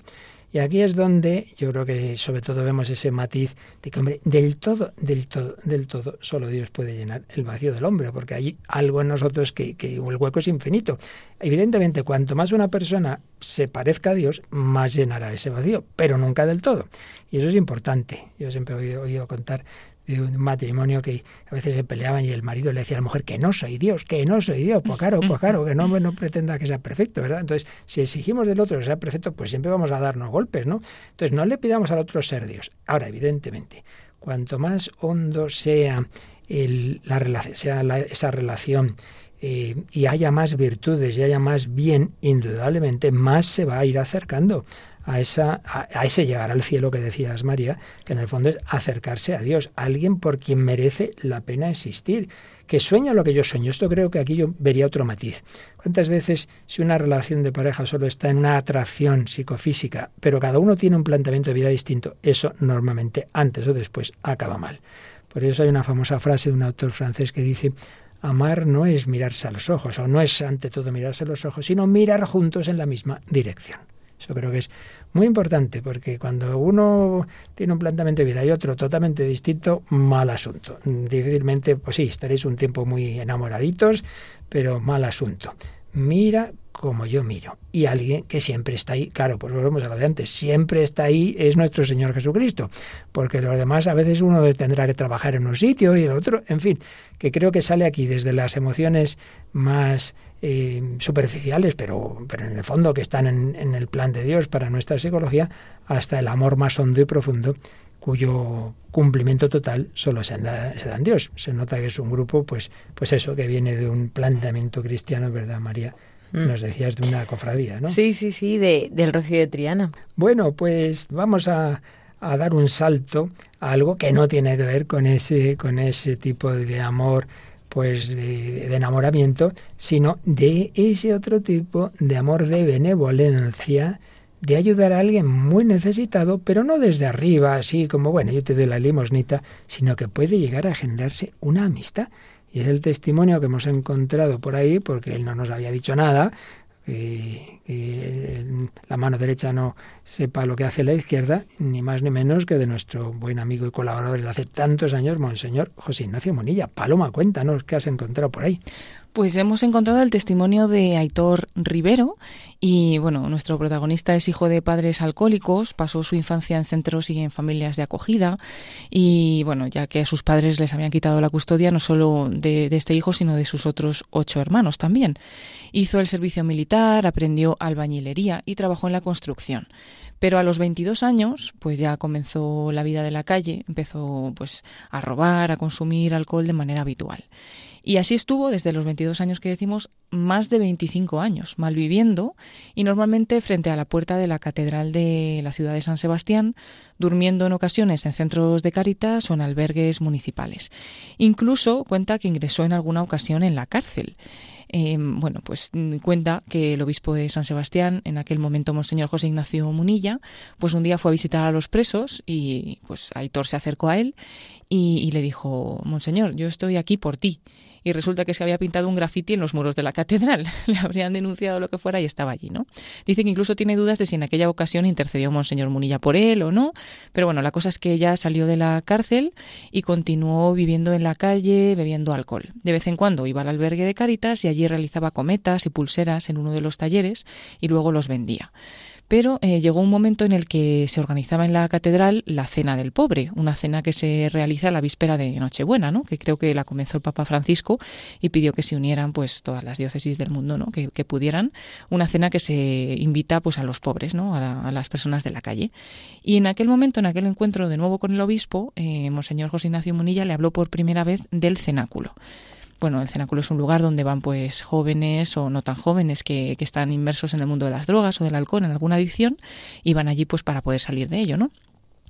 Y aquí es donde yo creo que sobre todo vemos ese matiz de que, hombre, del todo, del todo, del todo, solo Dios puede llenar el vacío del hombre, porque hay algo en nosotros que, que el hueco es infinito. Evidentemente, cuanto más una persona se parezca a Dios, más llenará ese vacío, pero nunca del todo. Y eso es importante. Yo siempre he oído, oído contar de un matrimonio que a veces se peleaban y el marido le decía a la mujer que no soy Dios, que no soy Dios, pues claro, pues claro, que no, no pretenda que sea perfecto, ¿verdad? Entonces, si exigimos del otro que sea perfecto, pues siempre vamos a darnos golpes, ¿no? Entonces, no le pidamos al otro ser Dios. Ahora, evidentemente, cuanto más hondo sea, el, la, sea la, esa relación eh, y haya más virtudes y haya más bien, indudablemente, más se va a ir acercando a, esa, a, ese llegar al cielo que decías, María, que en el fondo es acercarse a Dios, alguien por quien merece la pena existir, que sueña lo que yo sueño. Esto creo que aquí yo vería otro matiz. ¿Cuántas veces si una relación de pareja solo está en una atracción psicofísica, pero cada uno tiene un planteamiento de vida distinto, eso normalmente antes o después acaba mal? Por eso hay una famosa frase de un autor francés que dice, amar no es mirarse a los ojos, o no es ante todo mirarse a los ojos, sino mirar juntos en la misma dirección. Eso creo que es muy importante, porque cuando uno tiene un planteamiento de vida y otro totalmente distinto, mal asunto. Difícilmente, pues sí, estaréis un tiempo muy enamoraditos, pero mal asunto. Mira como yo miro. Y alguien que siempre está ahí, claro, pues volvemos a lo de antes, siempre está ahí es nuestro Señor Jesucristo, porque lo demás a veces uno tendrá que trabajar en un sitio y el otro, en fin, que creo que sale aquí desde las emociones más eh, superficiales, pero, pero en el fondo que están en, el plan de Dios para nuestra psicología, hasta el amor más hondo y profundo cuyo cumplimiento total solo se da, se da, en Dios. Se nota que es un grupo, pues, pues eso, que viene de un planteamiento cristiano, ¿verdad, María? Mm. Nos decías de una cofradía, ¿no? Sí, sí, sí, de, del Rocío de Triana. Bueno, pues vamos a, a, dar un salto a algo que no tiene que ver con ese, con ese tipo de amor pues de, de, enamoramiento, sino de ese otro tipo de amor de benevolencia, de ayudar a alguien muy necesitado, pero no desde arriba, así como, bueno, yo te doy la limosnita, sino que puede llegar a generarse una amistad. Y es el testimonio que hemos encontrado por ahí, porque él no nos había dicho nada, que, la mano derecha no sepa lo que hace la izquierda, ni más ni menos que de nuestro buen amigo y colaborador de hace tantos años, Monseñor José Ignacio Monilla. Paloma, cuéntanos qué has encontrado por ahí. Pues hemos encontrado el testimonio de Aitor Rivero y bueno, nuestro protagonista es hijo de padres alcohólicos, pasó su infancia en centros y en familias de acogida y bueno, ya que a sus padres les habían quitado la custodia no solo de, de este hijo, sino de sus otros ocho hermanos también. Hizo el servicio militar, aprendió albañilería y trabajó en la construcción. Pero a los 22 años, pues ya comenzó la vida de la calle, empezó pues a robar, a consumir alcohol de manera habitual. Y así estuvo desde los 22 años que decimos, más de 25 años, malviviendo y normalmente frente a la puerta de la catedral de la ciudad de San Sebastián, durmiendo en ocasiones en centros de caritas o en albergues municipales. Incluso cuenta que ingresó en alguna ocasión en la cárcel. Em, bueno, pues mm, cuenta que el obispo de San Sebastián, en aquel momento Monseñor José Ignacio Munilla, pues un día fue a visitar a los presos y pues Aitor se acercó a él y, y le dijo, Monseñor, yo estoy aquí por ti y resulta que se había pintado un grafiti en los muros de la catedral. Le habrían denunciado lo que fuera y estaba allí, ¿no? Dice que incluso tiene dudas de si en aquella ocasión intercedió Monseñor Munilla por él o no, pero bueno, la cosa es que ella salió de la cárcel y continuó viviendo en la calle, bebiendo alcohol. De vez en cuando iba al albergue de Caritas y allí realizaba cometas y pulseras en uno de los talleres y luego los vendía. Pero eh, llegó un momento en el que se organizaba en la catedral la Cena del Pobre, una cena que se realiza la víspera de Nochebuena, ¿no? que creo que la comenzó el Papa Francisco y pidió que se unieran pues todas las diócesis del mundo, ¿no? que, pudieran, una cena que se invita pues a los pobres, ¿no? a, las personas de la calle. Y en aquel momento, en aquel encuentro de nuevo con el obispo, eh, Monseñor José Ignacio Munilla le habló por primera vez del cenáculo bueno, el cenáculo es un lugar donde van pues jóvenes o no tan jóvenes que, que, están inmersos en el mundo de las drogas o del alcohol, en alguna adicción, y van allí pues para poder salir de ello, ¿no?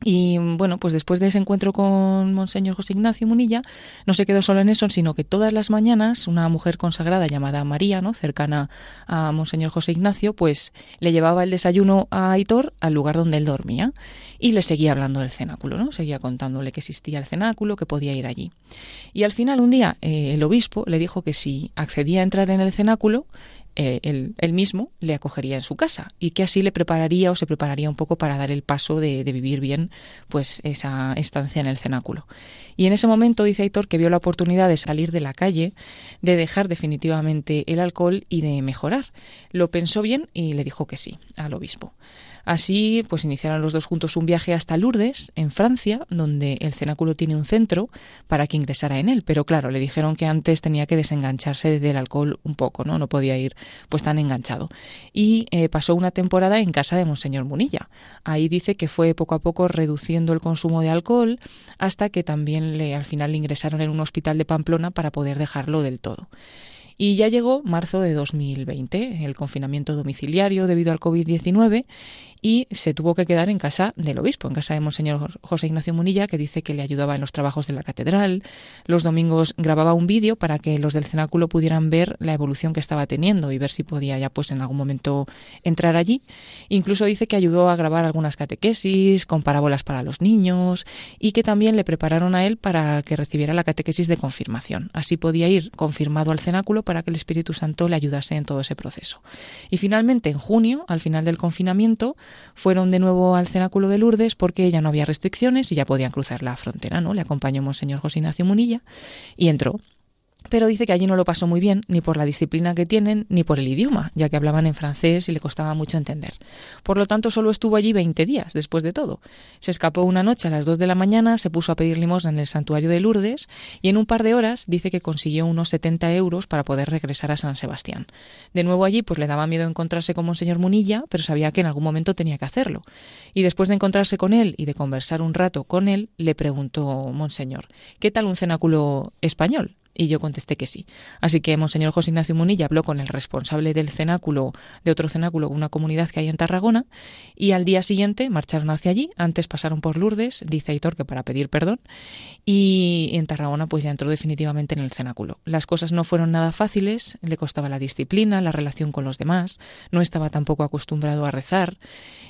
Y bueno, pues después de ese encuentro con Monseñor José Ignacio Munilla, no se quedó solo en eso, sino que todas las mañanas una mujer consagrada llamada María, ¿no? cercana a Monseñor José Ignacio, pues le llevaba el desayuno a Aitor al lugar donde él dormía y le seguía hablando del cenáculo, ¿no? Seguía contándole que existía el cenáculo, que podía ir allí. Y al final un día eh, el obispo le dijo que si accedía a entrar en el cenáculo, eh, él, mismo le acogería en su casa y que así le prepararía o se prepararía un poco para dar el paso de, vivir bien pues esa estancia en el cenáculo. Y en ese momento dice Aitor que vio la oportunidad de salir de la calle, de dejar definitivamente el alcohol y de mejorar. Lo pensó bien y le dijo que sí al obispo. Así, pues iniciaron los dos juntos un viaje hasta Lourdes, en Francia, donde el cenáculo tiene un centro para que ingresara en él. Pero claro, le dijeron que antes tenía que desengancharse del alcohol un poco, ¿no? No podía ir pues tan enganchado. Y eh, pasó una temporada en casa de Monseñor Munilla. Ahí dice que fue poco a poco reduciendo el consumo de alcohol hasta que también le, al final le ingresaron en un hospital de Pamplona para poder dejarlo del todo. Y ya llegó marzo de 2020, el confinamiento domiciliario debido al COVID-19 y se tuvo que quedar en casa del obispo, en casa de Monseñor José Ignacio Munilla, que dice que le ayudaba en los trabajos de la catedral. Los domingos grababa un vídeo para que los del cenáculo pudieran ver la evolución que estaba teniendo y ver si podía ya pues en algún momento entrar allí. Incluso dice que ayudó a grabar algunas catequesis con parábolas para los niños y que también le prepararon a él para que recibiera la catequesis de confirmación. Así podía ir confirmado al cenáculo para que el Espíritu Santo le ayudase en todo ese proceso. Y finalmente, en junio, al final del confinamiento, fueron de nuevo al cenáculo de Lourdes porque ya no había restricciones y ya podían cruzar la frontera, ¿no? Le acompañó Monseñor José Ignacio Munilla y entró pero dice que allí no lo pasó muy bien, ni por la disciplina que tienen, ni por el idioma, ya que hablaban en francés y le costaba mucho entender. Por lo tanto, solo estuvo allí 20 días, después de todo. Se escapó una noche a las 2 de la mañana, se puso a pedir limosna en el santuario de Lourdes y en un par de horas dice que consiguió unos 70 euros para poder regresar a San Sebastián. De nuevo allí, pues le daba miedo encontrarse con Monseñor Munilla, pero sabía que en algún momento tenía que hacerlo. Y después de encontrarse con él y de conversar un rato con él, le preguntó Monseñor, ¿qué tal un cenáculo español? Y yo contesté que sí. Así que Monseñor José Ignacio Munilla habló con el responsable del cenáculo, de otro cenáculo, una comunidad que hay en Tarragona, y al día siguiente marcharon hacia allí. Antes pasaron por Lourdes, dice Aitor que para pedir perdón, y en Tarragona pues ya entró definitivamente en el cenáculo. Las cosas no fueron nada fáciles, le costaba la disciplina, la relación con los demás, no estaba tampoco acostumbrado a rezar.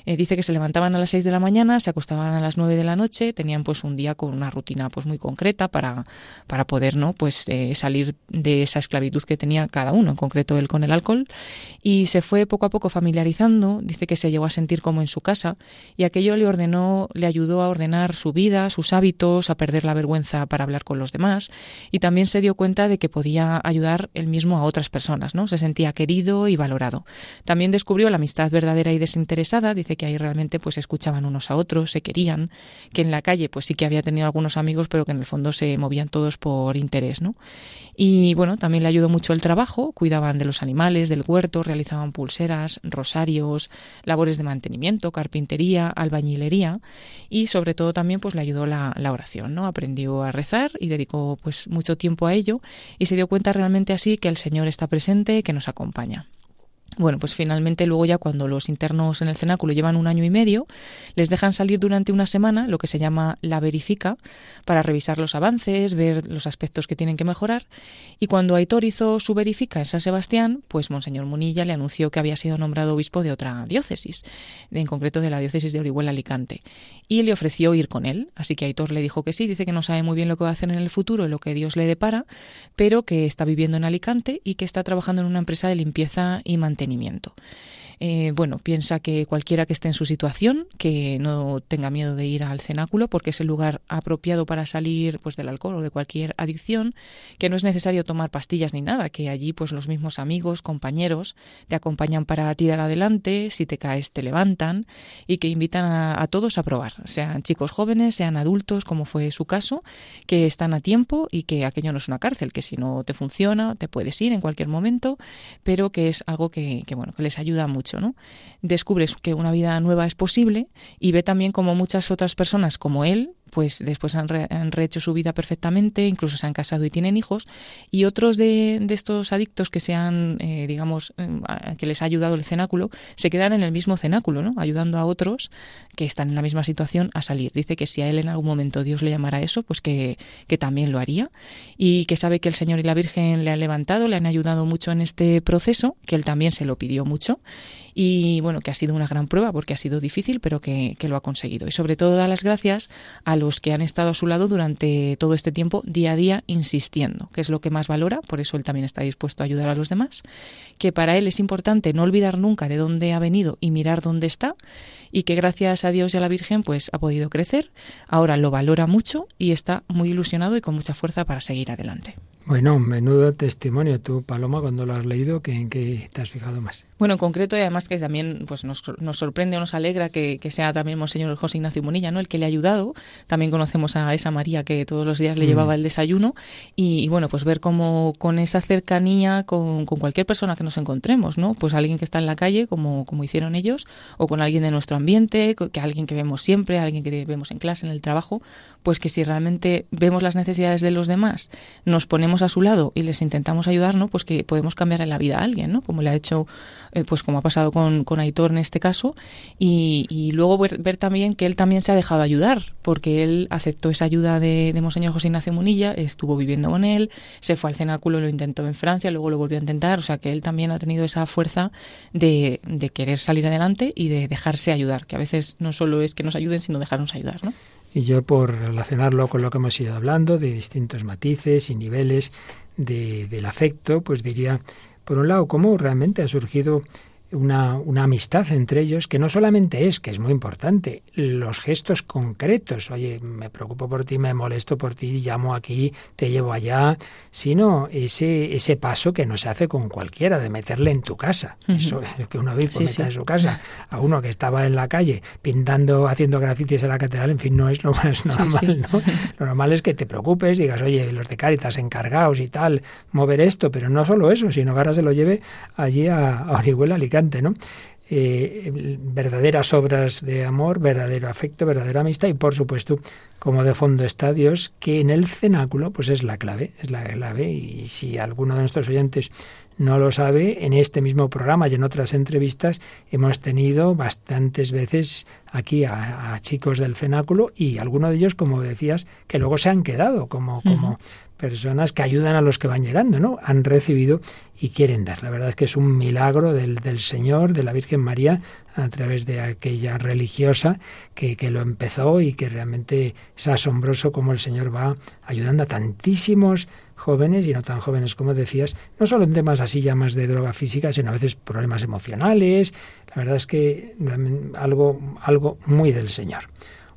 Eh, dice que se levantaban a las seis de la mañana, se acostaban a las nueve de la noche, tenían pues un día con una rutina pues muy concreta para, para poder, ¿no? Pues de salir de esa esclavitud que tenía cada uno, en concreto él con el alcohol, y se fue poco a poco familiarizando, dice que se llegó a sentir como en su casa, y aquello le ordenó, le ayudó a ordenar su vida, sus hábitos, a perder la vergüenza para hablar con los demás, y también se dio cuenta de que podía ayudar él mismo a otras personas, ¿no? Se sentía querido y valorado. También descubrió la amistad verdadera y desinteresada, dice que ahí realmente pues escuchaban unos a otros, se querían, que en la calle pues sí que había tenido algunos amigos, pero que en el fondo se movían todos por interés, ¿no? Y bueno, también le ayudó mucho el trabajo, cuidaban de los animales, del huerto, realizaban pulseras, rosarios, labores de mantenimiento, carpintería, albañilería y sobre todo también pues le ayudó la, oración, ¿no? Aprendió a rezar y dedicó pues mucho tiempo a ello y se dio cuenta realmente así que el Señor está presente, que nos acompaña. Bueno, pues finalmente luego ya cuando los internos en el cenáculo llevan un año y medio, les dejan salir durante una semana, lo que se llama la verifica, para revisar los avances, ver los aspectos que tienen que mejorar. Y cuando Aitor hizo su verifica en San Sebastián, pues Monseñor Munilla le anunció que había sido nombrado obispo de otra diócesis, en concreto de la diócesis de Orihuela Alicante. Y le ofreció ir con él. Así que Aitor le dijo que sí, dice que no sabe muy bien lo que va a hacer en el futuro lo que Dios le depara, pero que está viviendo en Alicante y que está trabajando en una empresa de limpieza y mantenimiento mantenimiento eh, bueno, piensa que cualquiera que esté en su situación, que no tenga miedo de ir al cenáculo, porque es el lugar apropiado para salir pues del alcohol o de cualquier adicción, que no es necesario tomar pastillas ni nada, que allí pues los mismos amigos, compañeros, te acompañan para tirar adelante, si te caes te levantan y que invitan a, todos a probar, sean chicos jóvenes, sean adultos, como fue su caso, que están a tiempo y que aquello no es una cárcel, que si no te funciona te puedes ir en cualquier momento, pero que es algo que bueno, que les ayuda mucho, ¿no? Descubres que una vida nueva es posible y ve también como muchas otras personas como él pues después han, rehecho su vida perfectamente, incluso se han casado y tienen hijos, y otros de, estos adictos que se han, eh, digamos, eh, que les ha ayudado el cenáculo, se quedan en el mismo cenáculo, ¿no? ayudando a otros que están en la misma situación a salir. Dice que si a él en algún momento Dios le llamara eso, pues que, que también lo haría, y que sabe que el Señor y la Virgen le han levantado, le han ayudado mucho en este proceso, que él también se lo pidió mucho, y bueno, que ha sido una gran prueba porque ha sido difícil, pero que, que lo ha conseguido. Y sobre todo da las gracias a los que han estado a su lado durante todo este tiempo, día a día, insistiendo, que es lo que más valora, por eso él también está dispuesto a ayudar a los demás, que para él es importante no olvidar nunca de dónde ha venido y mirar dónde está, y que gracias a Dios y a la Virgen pues ha podido crecer, ahora lo valora mucho y está muy ilusionado y con mucha fuerza para seguir adelante. Bueno, menudo testimonio. Tú, Paloma, cuando lo has leído, ¿en qué te has fijado más? Bueno, en concreto, y además que también pues nos, nos sorprende o nos alegra que, sea también Monseñor José Ignacio Munilla, ¿no? el que le ha ayudado. También conocemos a esa María que todos los días le mm. llevaba el desayuno. Y, bueno, pues ver cómo con esa cercanía con, con, cualquier persona que nos encontremos, ¿no? Pues alguien que está en la calle, como, como hicieron ellos, o con alguien de nuestro ambiente, que alguien que vemos siempre, alguien que vemos en clase, en el trabajo, pues que si realmente vemos las necesidades de los demás, nos ponemos a su lado y les intentamos ayudar, ¿no? Pues que podemos cambiar en la vida a alguien, ¿no? Como le ha hecho, eh, pues como ha pasado con, con, Aitor en este caso. Y, luego ver, también que él también se ha dejado ayudar, porque él aceptó esa ayuda de, de Monseñor José Ignacio Munilla, estuvo viviendo con él, se fue al cenáculo, lo intentó en Francia, luego lo volvió a intentar, o sea que él también ha tenido esa fuerza de, de querer salir adelante y de dejarse ayudar, que a veces no solo es que nos ayuden, sino dejarnos ayudar, ¿no? Y yo por relacionarlo con lo que hemos ido hablando, de distintos matices y niveles de, del afecto, pues diría, por un lado, cómo realmente ha surgido una, una, amistad entre ellos que no solamente es, que es muy importante, los gestos concretos, oye, me preocupo por ti, me molesto por ti, llamo aquí, te llevo allá, sino ese, ese paso que no se hace con cualquiera, de meterle en tu casa. Eso es que uno ve sí, en su casa a uno que estaba en la calle pintando, haciendo grafitis en la catedral, en fin, no es lo más normal, ¿no? Lo normal es que te preocupes, digas, oye, los de Cáritas encargados y tal, mover esto, pero no solo eso, sino que ahora se lo lleve allí a, a Orihuela Alicante ¿no? Eh, verdaderas obras de amor, verdadero afecto, verdadera amistad y por supuesto como de fondo está Dios, que en el cenáculo pues es la clave, es la clave y si alguno de nuestros oyentes no lo sabe, en este mismo programa y en otras entrevistas hemos tenido bastantes veces aquí a, chicos del cenáculo y algunos de ellos, como decías, que luego se han quedado como, como personas que ayudan a los que van llegando, ¿no? Han recibido y quieren dar. La verdad es que es un milagro del, del Señor, de la Virgen María, a través de aquella religiosa que, que, lo empezó y que realmente es asombroso cómo el Señor va ayudando a tantísimos jóvenes y no tan jóvenes como decías, no solo en temas así ya de droga física, sino a veces problemas emocionales. La verdad es que algo, algo muy del Señor.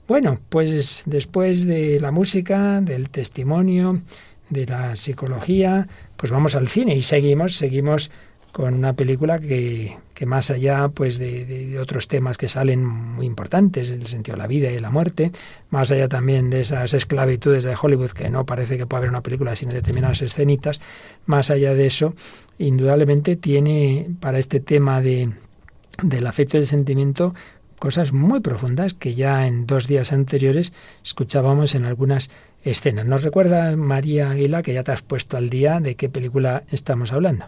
Bueno, pues después de la música, del testimonio, de la psicología, pues vamos al cine y seguimos, seguimos con una película que, que más allá pues de, otros temas que salen muy importantes, el sentido de la vida y la muerte, más allá también de esas esclavitudes de Hollywood, que no parece que pueda haber una película sin determinadas escenitas, más allá de eso, indudablemente tiene para este tema de, del afecto y el sentimiento cosas muy profundas que ya en dos días anteriores escuchábamos en algunas escenas. ¿Nos recuerda, María Aguila, que ya te has puesto al día de qué película estamos hablando?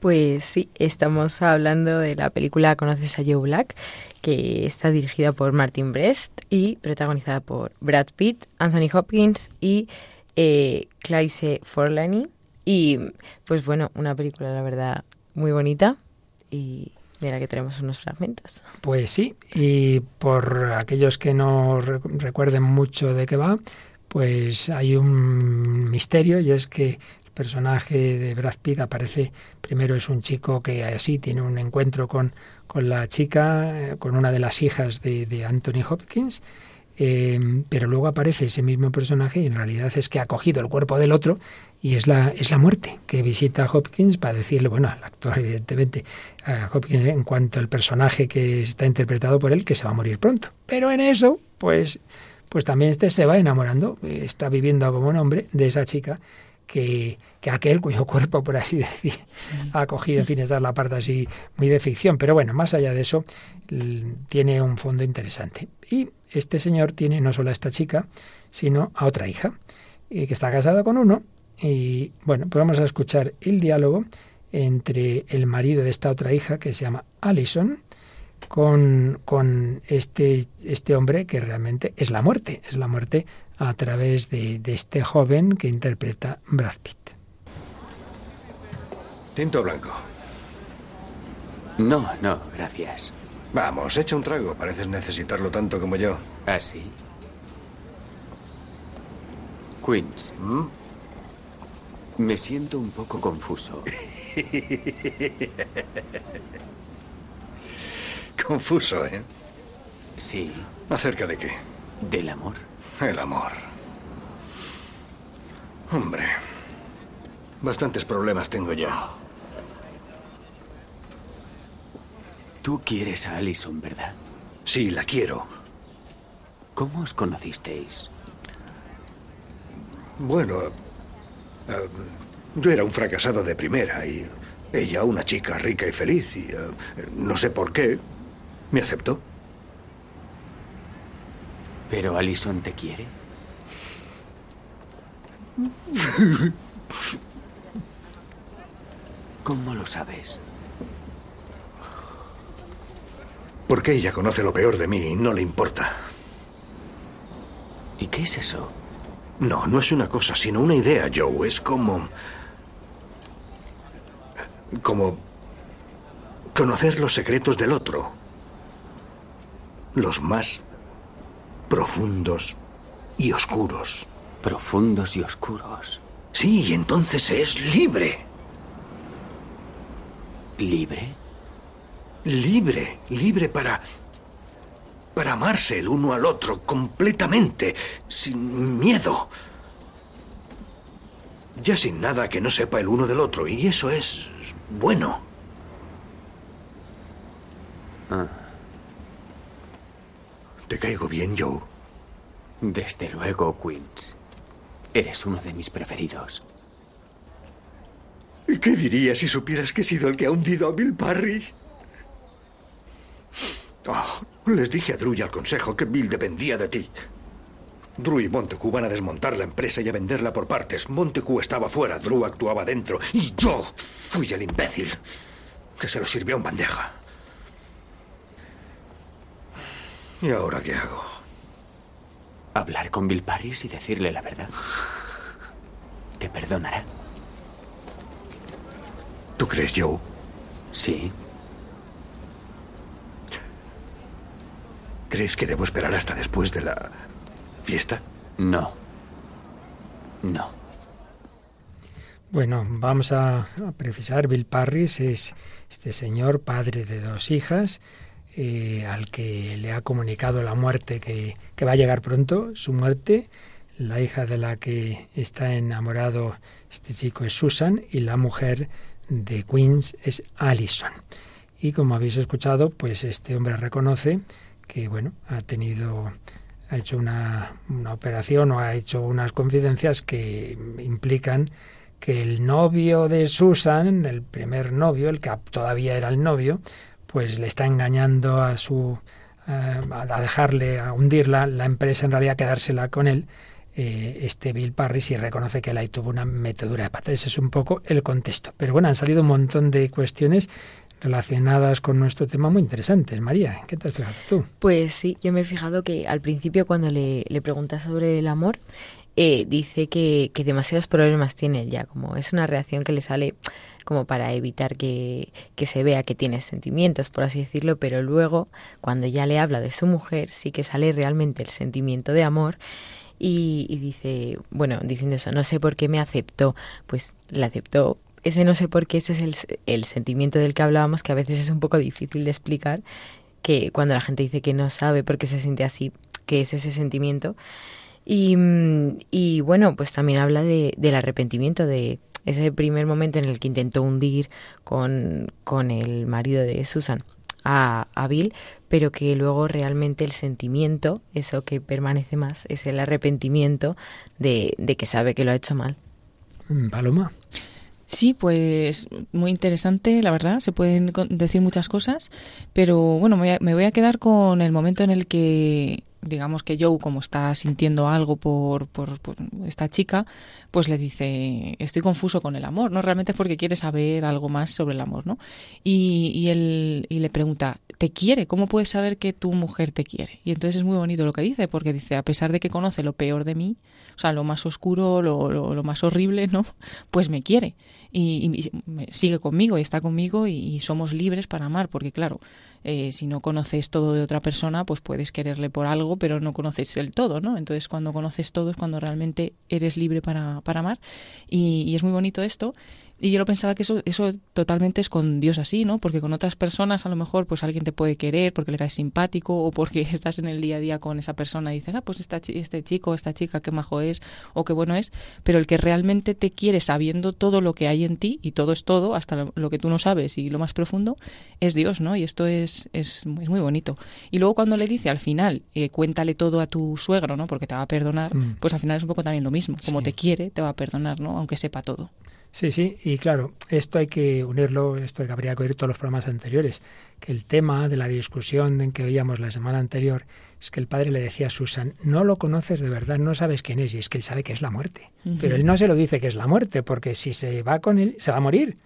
Pues sí, estamos hablando de la película Conoces a Joe Black, que está dirigida por Martin Brest y protagonizada por Brad Pitt, Anthony Hopkins y eh, Clarice Forlani. Y pues bueno, una película la verdad muy bonita y mira que tenemos unos fragmentos. Pues sí, y por aquellos que no recuerden mucho de qué va, pues hay un misterio y es que el personaje de Brad Pitt aparece, primero es un chico que así tiene un encuentro con, con la chica, eh, con una de las hijas de, Anthony Hopkins, eh, pero luego aparece ese mismo personaje y en realidad es que ha cogido el cuerpo del otro y es la, es la muerte que visita a Hopkins para decirle, bueno, al actor evidentemente, a Hopkins en cuanto al personaje que está interpretado por él, que se va a morir pronto. Pero en eso, pues pues también este se va enamorando, está viviendo como un hombre de esa chica que, que aquel cuyo cuerpo, por así decir, ha cogido, en fin, es dar la parte así muy de ficción. Pero bueno, más allá de eso, tiene un fondo interesante. Y este señor tiene no solo a esta chica, sino a otra hija, eh, que está casada con uno. Y bueno, pues vamos a escuchar el diálogo entre el marido de esta otra hija, que se llama Allison, con, con este, este hombre que realmente es la muerte, es la muerte a través de, de este joven que interpreta Brad Pitt. Tinto blanco. No, no, gracias. Vamos, echa un trago. Pareces necesitarlo tanto como yo. ¿Ah, sí? Queens. ¿Mm? Me siento un poco confuso. Confuso, ¿eh? Sí. ¿Acerca de qué? Del amor. El amor. Hombre. Bastantes problemas tengo yo. Tú quieres a Allison, ¿verdad? Sí, la quiero. ¿Cómo os conocisteis? Bueno, eh, yo era un fracasado de primera y ella una chica rica y feliz y eh, no sé por qué, me aceptó. ¿Pero Alison te quiere? ¿Cómo lo sabes? Porque ella conoce lo peor de mí y no le importa. ¿Y qué es eso? No, no es una cosa, sino una idea, Joe. Es como... como... conocer los secretos del otro los más profundos y oscuros. Profundos y oscuros. Sí, y entonces es libre. ¿Libre? Libre, libre para... para amarse el uno al otro completamente, sin miedo. Ya sin nada que no sepa el uno del otro, y eso es bueno. Ah. ¿Te caigo bien, Joe? Desde luego, Queens. Eres uno de mis preferidos. ¿Y qué dirías si supieras que he sido el que ha hundido a Bill Parrish? Oh, les dije a Drew y al consejo que Bill dependía de ti. Drew y Montecu van a desmontar la empresa y a venderla por partes. Montecu estaba fuera, Drew actuaba dentro y yo fui el imbécil que se lo sirvió en bandeja. ¿Y ahora qué hago? Hablar con Bill Paris y decirle la verdad. Te perdonará. ¿Tú crees, Joe? Sí. ¿Crees que debo esperar hasta después de la fiesta? No. No. Bueno, vamos a, precisar, Bill Parris es este señor, padre de dos hijas, eh, al que le ha comunicado la muerte, que, que va a llegar pronto, su muerte. La hija de la que está enamorado este chico es Susan y la mujer de Queens es Allison. Y como habéis escuchado, pues este hombre reconoce que bueno, ha tenido ha hecho una, una operación o ha hecho unas confidencias que implican que el novio de Susan, el primer novio, el que todavía era el novio, pues le está engañando a su eh, a dejarle a hundirla, la empresa en realidad quedársela con él. Eh, este Bill Parris y reconoce que él ahí tuvo una metedura de pata. Ese es un poco el contexto. Pero bueno, han salido un montón de cuestiones relacionadas con nuestro tema muy interesantes. María, ¿qué te has fijado tú? Pues sí, yo me he fijado que al principio cuando le, le preguntas sobre el amor, eh, dice que, que, demasiados problemas tiene él ya, como es una reacción que le sale como para evitar que, que, se vea que tiene sentimientos, por así decirlo, pero luego, cuando ya le habla de su mujer, sí que sale realmente el sentimiento de amor y, dice, bueno, diciendo eso, no sé por qué me aceptó, pues le aceptó. Ese no sé por qué, ese es el, el sentimiento del que hablábamos, que a veces es un poco difícil de explicar, que cuando la gente dice que no sabe por qué se siente así, que es ese sentimiento. Y, y bueno, pues también habla de, del arrepentimiento, de ese primer momento en el que intentó hundir con, con el marido de Susan a, a, Bill, pero que luego realmente el sentimiento, eso que permanece más, es el arrepentimiento de, de que sabe que lo ha hecho mal. Paloma. Sí, pues muy interesante, la verdad. Se pueden decir muchas cosas, pero bueno, me voy a quedar con el momento en el que digamos que Joe, como está sintiendo algo por, por, esta chica, pues le dice, estoy confuso con el amor, ¿no? Realmente es porque quiere saber algo más sobre el amor, ¿no? Y, y él y le pregunta, ¿te quiere? ¿Cómo puedes saber que tu mujer te quiere? Y entonces es muy bonito lo que dice, porque dice, a pesar de que conoce lo peor de mí, o sea, lo más oscuro, lo, lo, lo más horrible, ¿no? Pues me quiere. Y, y, sigue conmigo y está conmigo y somos libres para amar, porque claro, eh, si no conoces todo de otra persona, pues puedes quererle por algo, pero no conoces el todo, ¿no? Entonces cuando conoces todo es cuando realmente eres libre para, para amar y, y es muy bonito esto. Y yo lo pensaba que eso, eso totalmente es con Dios así, ¿no? Porque con otras personas a lo mejor pues alguien te puede querer porque le caes simpático o porque estás en el día a día con esa persona y dices, ah, pues esta, este chico, esta chica, qué majo es o qué bueno es. Pero el que realmente te quiere sabiendo todo lo que hay en ti y todo es todo, hasta lo, que tú no sabes y lo más profundo, es Dios, ¿no? Y esto es, es, es muy bonito. Y luego cuando le dice al final, eh, cuéntale todo a tu suegro, ¿no? Porque te va a perdonar, mm. pues al final es un poco también lo mismo. Como sí. te quiere, te va a perdonar, ¿no? Aunque sepa todo. Sí, sí, y claro, esto hay que unirlo, esto que habría que oír todos los programas anteriores, que el tema de la discusión en que veíamos la semana anterior es que el padre le decía a Susan, no lo conoces de verdad, no sabes quién es, y es que él sabe que es la muerte. Uh -huh. Pero él no se lo dice que es la muerte, porque si se va con él, se va a morir.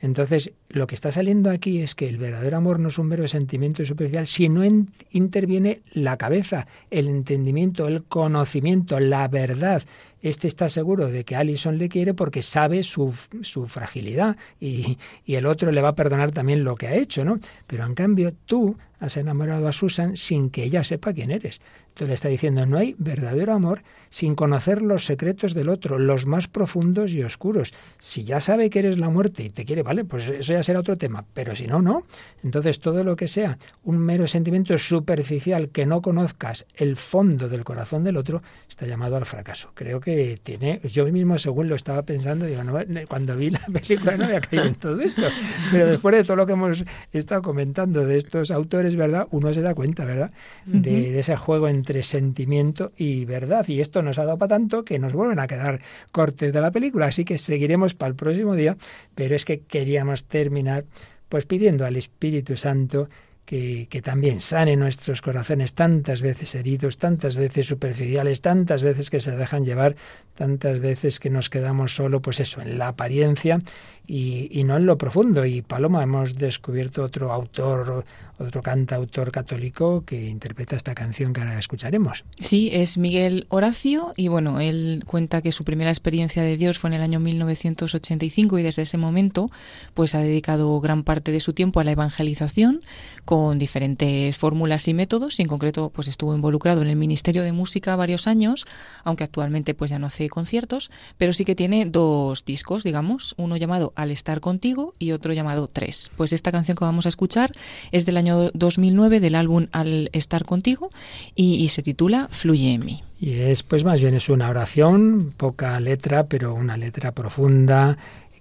Entonces, lo que está saliendo aquí es que el verdadero amor no es un mero sentimiento superficial, sino en, interviene la cabeza, el entendimiento, el conocimiento, la verdad. Este está seguro de que Allison le quiere porque sabe su, su fragilidad y, y, el otro le va a perdonar también lo que ha hecho, ¿no? Pero en cambio tú has enamorado a Susan sin que ella sepa quién eres. Entonces le está diciendo, no hay verdadero amor sin conocer los secretos del otro, los más profundos y oscuros. Si ya sabe que eres la muerte y te quiere, vale, pues eso ya será otro tema, pero si no, no. Entonces todo lo que sea un mero sentimiento superficial que no conozcas el fondo del corazón del otro está llamado al fracaso. Creo que tiene, yo mismo según lo estaba pensando, digo, no, cuando vi la película no había caído en todo esto, pero después de todo lo que hemos estado comentando de estos autores, ¿verdad? Uno se da cuenta, ¿verdad? De, uh -huh. de ese juego entre sentimiento y verdad. Y esto nos ha dado para tanto que nos vuelven a quedar cortes de la película. Así que seguiremos para el próximo día. Pero es que queríamos terminar pues pidiendo al Espíritu Santo que, también sane nuestros corazones tantas veces heridos, tantas veces superficiales, tantas veces que se dejan llevar, tantas veces que nos quedamos solo, pues eso, en la apariencia y, no en lo profundo. Y Paloma, hemos descubierto otro autor, otro cantautor católico que interpreta esta canción que ahora escucharemos. Sí, es Miguel Horacio y bueno, él cuenta que su primera experiencia de Dios fue en el año 1985 y desde ese momento pues ha dedicado gran parte de su tiempo a la evangelización con diferentes fórmulas y métodos y en concreto pues estuvo involucrado en el Ministerio de Música varios años, aunque actualmente pues ya no hace conciertos, pero sí que tiene dos discos, digamos, uno llamado Al estar contigo y otro llamado Tres. Pues esta canción que vamos a escuchar es del año 2009 del álbum Al estar contigo y, se titula Fluye en mí. Y es, pues más bien es una oración, poca letra, pero una letra profunda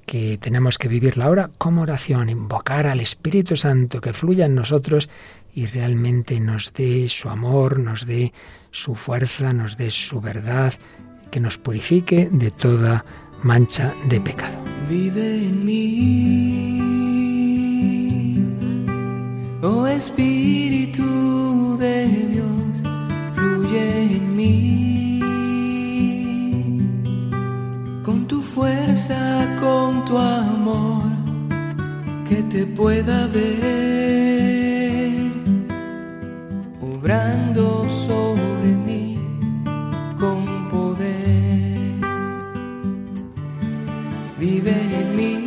que tenemos que vivirla ahora como oración, invocar al Espíritu Santo que fluya en nosotros y realmente nos dé su amor, nos dé su fuerza, nos dé su verdad, que nos purifique de toda mancha de pecado. Vive en mí Oh Espíritu de Dios, fluye en mí. Con tu fuerza, con tu amor, que te pueda ver, obrando sobre mí con poder. Vive en mí.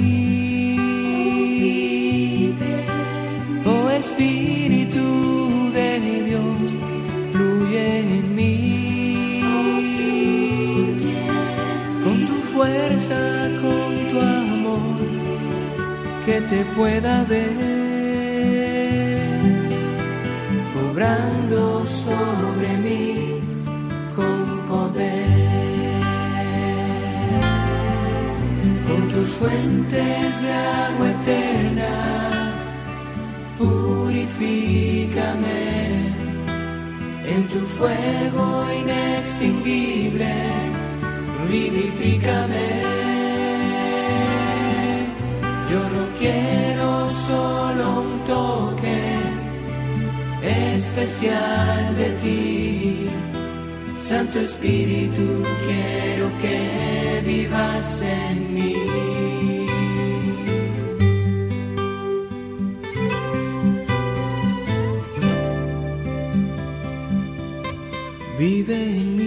Que te pueda ver, obrando sobre mí con poder. Con tus fuentes de agua eterna purifícame en tu fuego inextinguible, vivifícame. Yo no quiero solo un toque especial de ti. Santo Espíritu, quiero que vivas en mí. vive en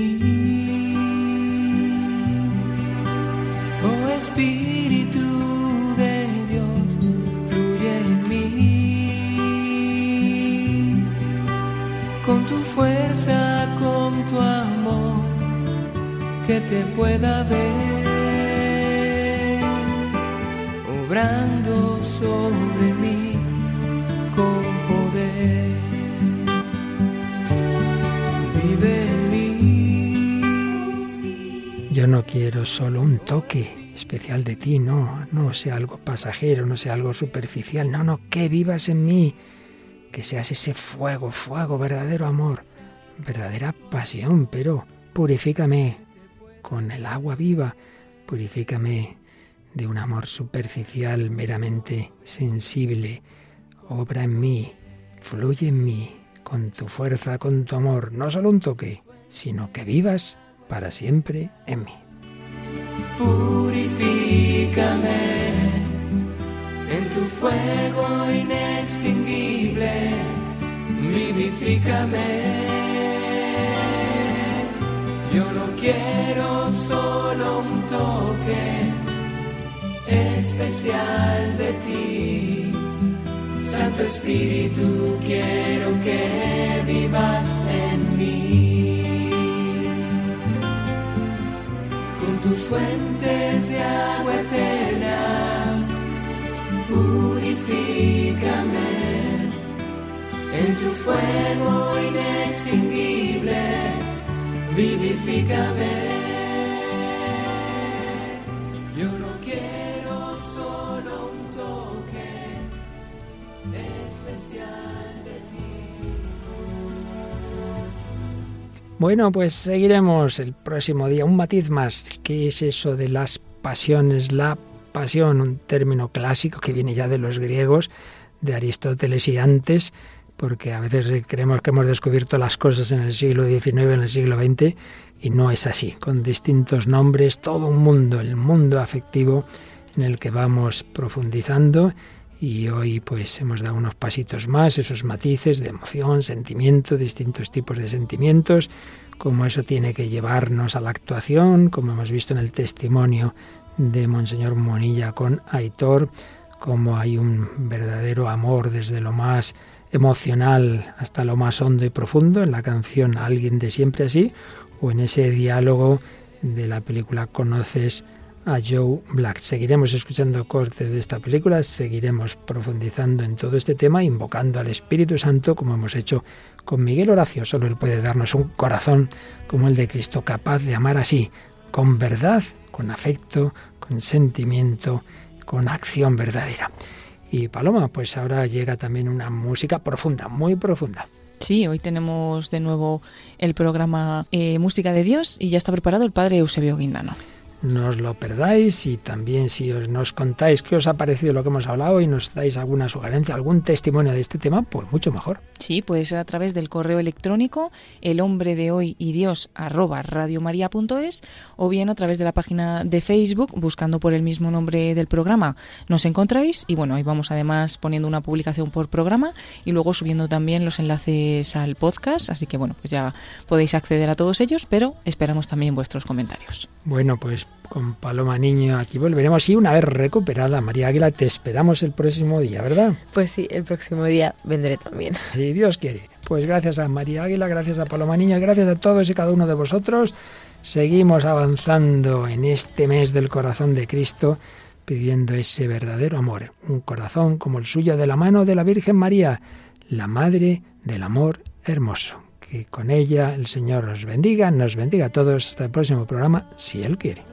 que te pueda ver, obrando sobre mí con poder. Yo no quiero solo un toque especial de ti, no, no sea algo pasajero, no sea algo superficial, no, no, que vivas en mí, que seas ese fuego, fuego, verdadero amor, verdadera pasión, pero purifícame con el agua viva, purifícame de un amor superficial, meramente sensible, obra en mí, fluye en mí, con tu fuerza, con tu amor, no solo un toque, sino que vivas para siempre en mí. Purifícame en tu fuego inextinguible, vivifícame. Yo no quiero solo un toque especial de ti. Santo Espíritu, quiero que vivas en mí. tus fuentes de agua eterna, purifícame en tu fuego inextinguible, vivifícame. Yo no quiero solo un toque especial de Bueno, pues seguiremos el próximo día. Un matiz más. ¿Qué es eso de las pasiones? La pasión, un término clásico que viene ya de los griegos, de Aristóteles y antes, porque a veces creemos que hemos descubierto las cosas en el siglo XIX, en el siglo XX, y no es así. Con distintos nombres, todo un mundo, el mundo afectivo, en el que vamos profundizando y hoy pues hemos dado unos pasitos más, esos matices de emoción, sentimiento, distintos tipos de sentimientos, cómo eso tiene que llevarnos a la actuación, como hemos visto en el testimonio de Monseñor Monilla con Aitor, cómo hay un verdadero amor desde lo más emocional hasta lo más hondo y profundo en la canción Alguien de siempre así, o en ese diálogo de la película Conoces a Joe Black. Seguiremos escuchando cortes de esta película, seguiremos profundizando en todo este tema, invocando al Espíritu Santo, como hemos hecho con Miguel Horacio. Solo Él puede darnos un corazón como el de Cristo, capaz de amar así, con verdad, con afecto, con sentimiento, con acción verdadera. Y Paloma, pues ahora llega también una música profunda, muy profunda. Sí, hoy tenemos de nuevo el programa eh, Música de Dios y ya está preparado el padre Eusebio Guindano no os lo perdáis y también si os nos contáis qué os ha parecido lo que hemos hablado y nos dais alguna sugerencia, algún testimonio de este tema, pues mucho mejor. Sí, puede ser a través del correo electrónico el hombre de hoy y Dios arroba radiomaria.es o bien a través de la página de Facebook buscando por el mismo nombre del programa nos encontráis y bueno, ahí vamos además poniendo una publicación por programa y luego subiendo también los enlaces al podcast, así que bueno, pues ya podéis acceder a todos ellos, pero esperamos también vuestros comentarios. Bueno, pues con Paloma Niño aquí volveremos y una vez recuperada María Águila te esperamos el próximo día, ¿verdad? Pues sí, el próximo día vendré también. Si Dios quiere. Pues gracias a María Águila, gracias a Paloma Niño y gracias a todos y cada uno de vosotros. Seguimos avanzando en este mes del corazón de Cristo pidiendo ese verdadero amor, un corazón como el suyo de la mano de la Virgen María, la Madre del Amor Hermoso. Que con ella el Señor os bendiga, nos bendiga a todos. Hasta el próximo programa, si Él quiere.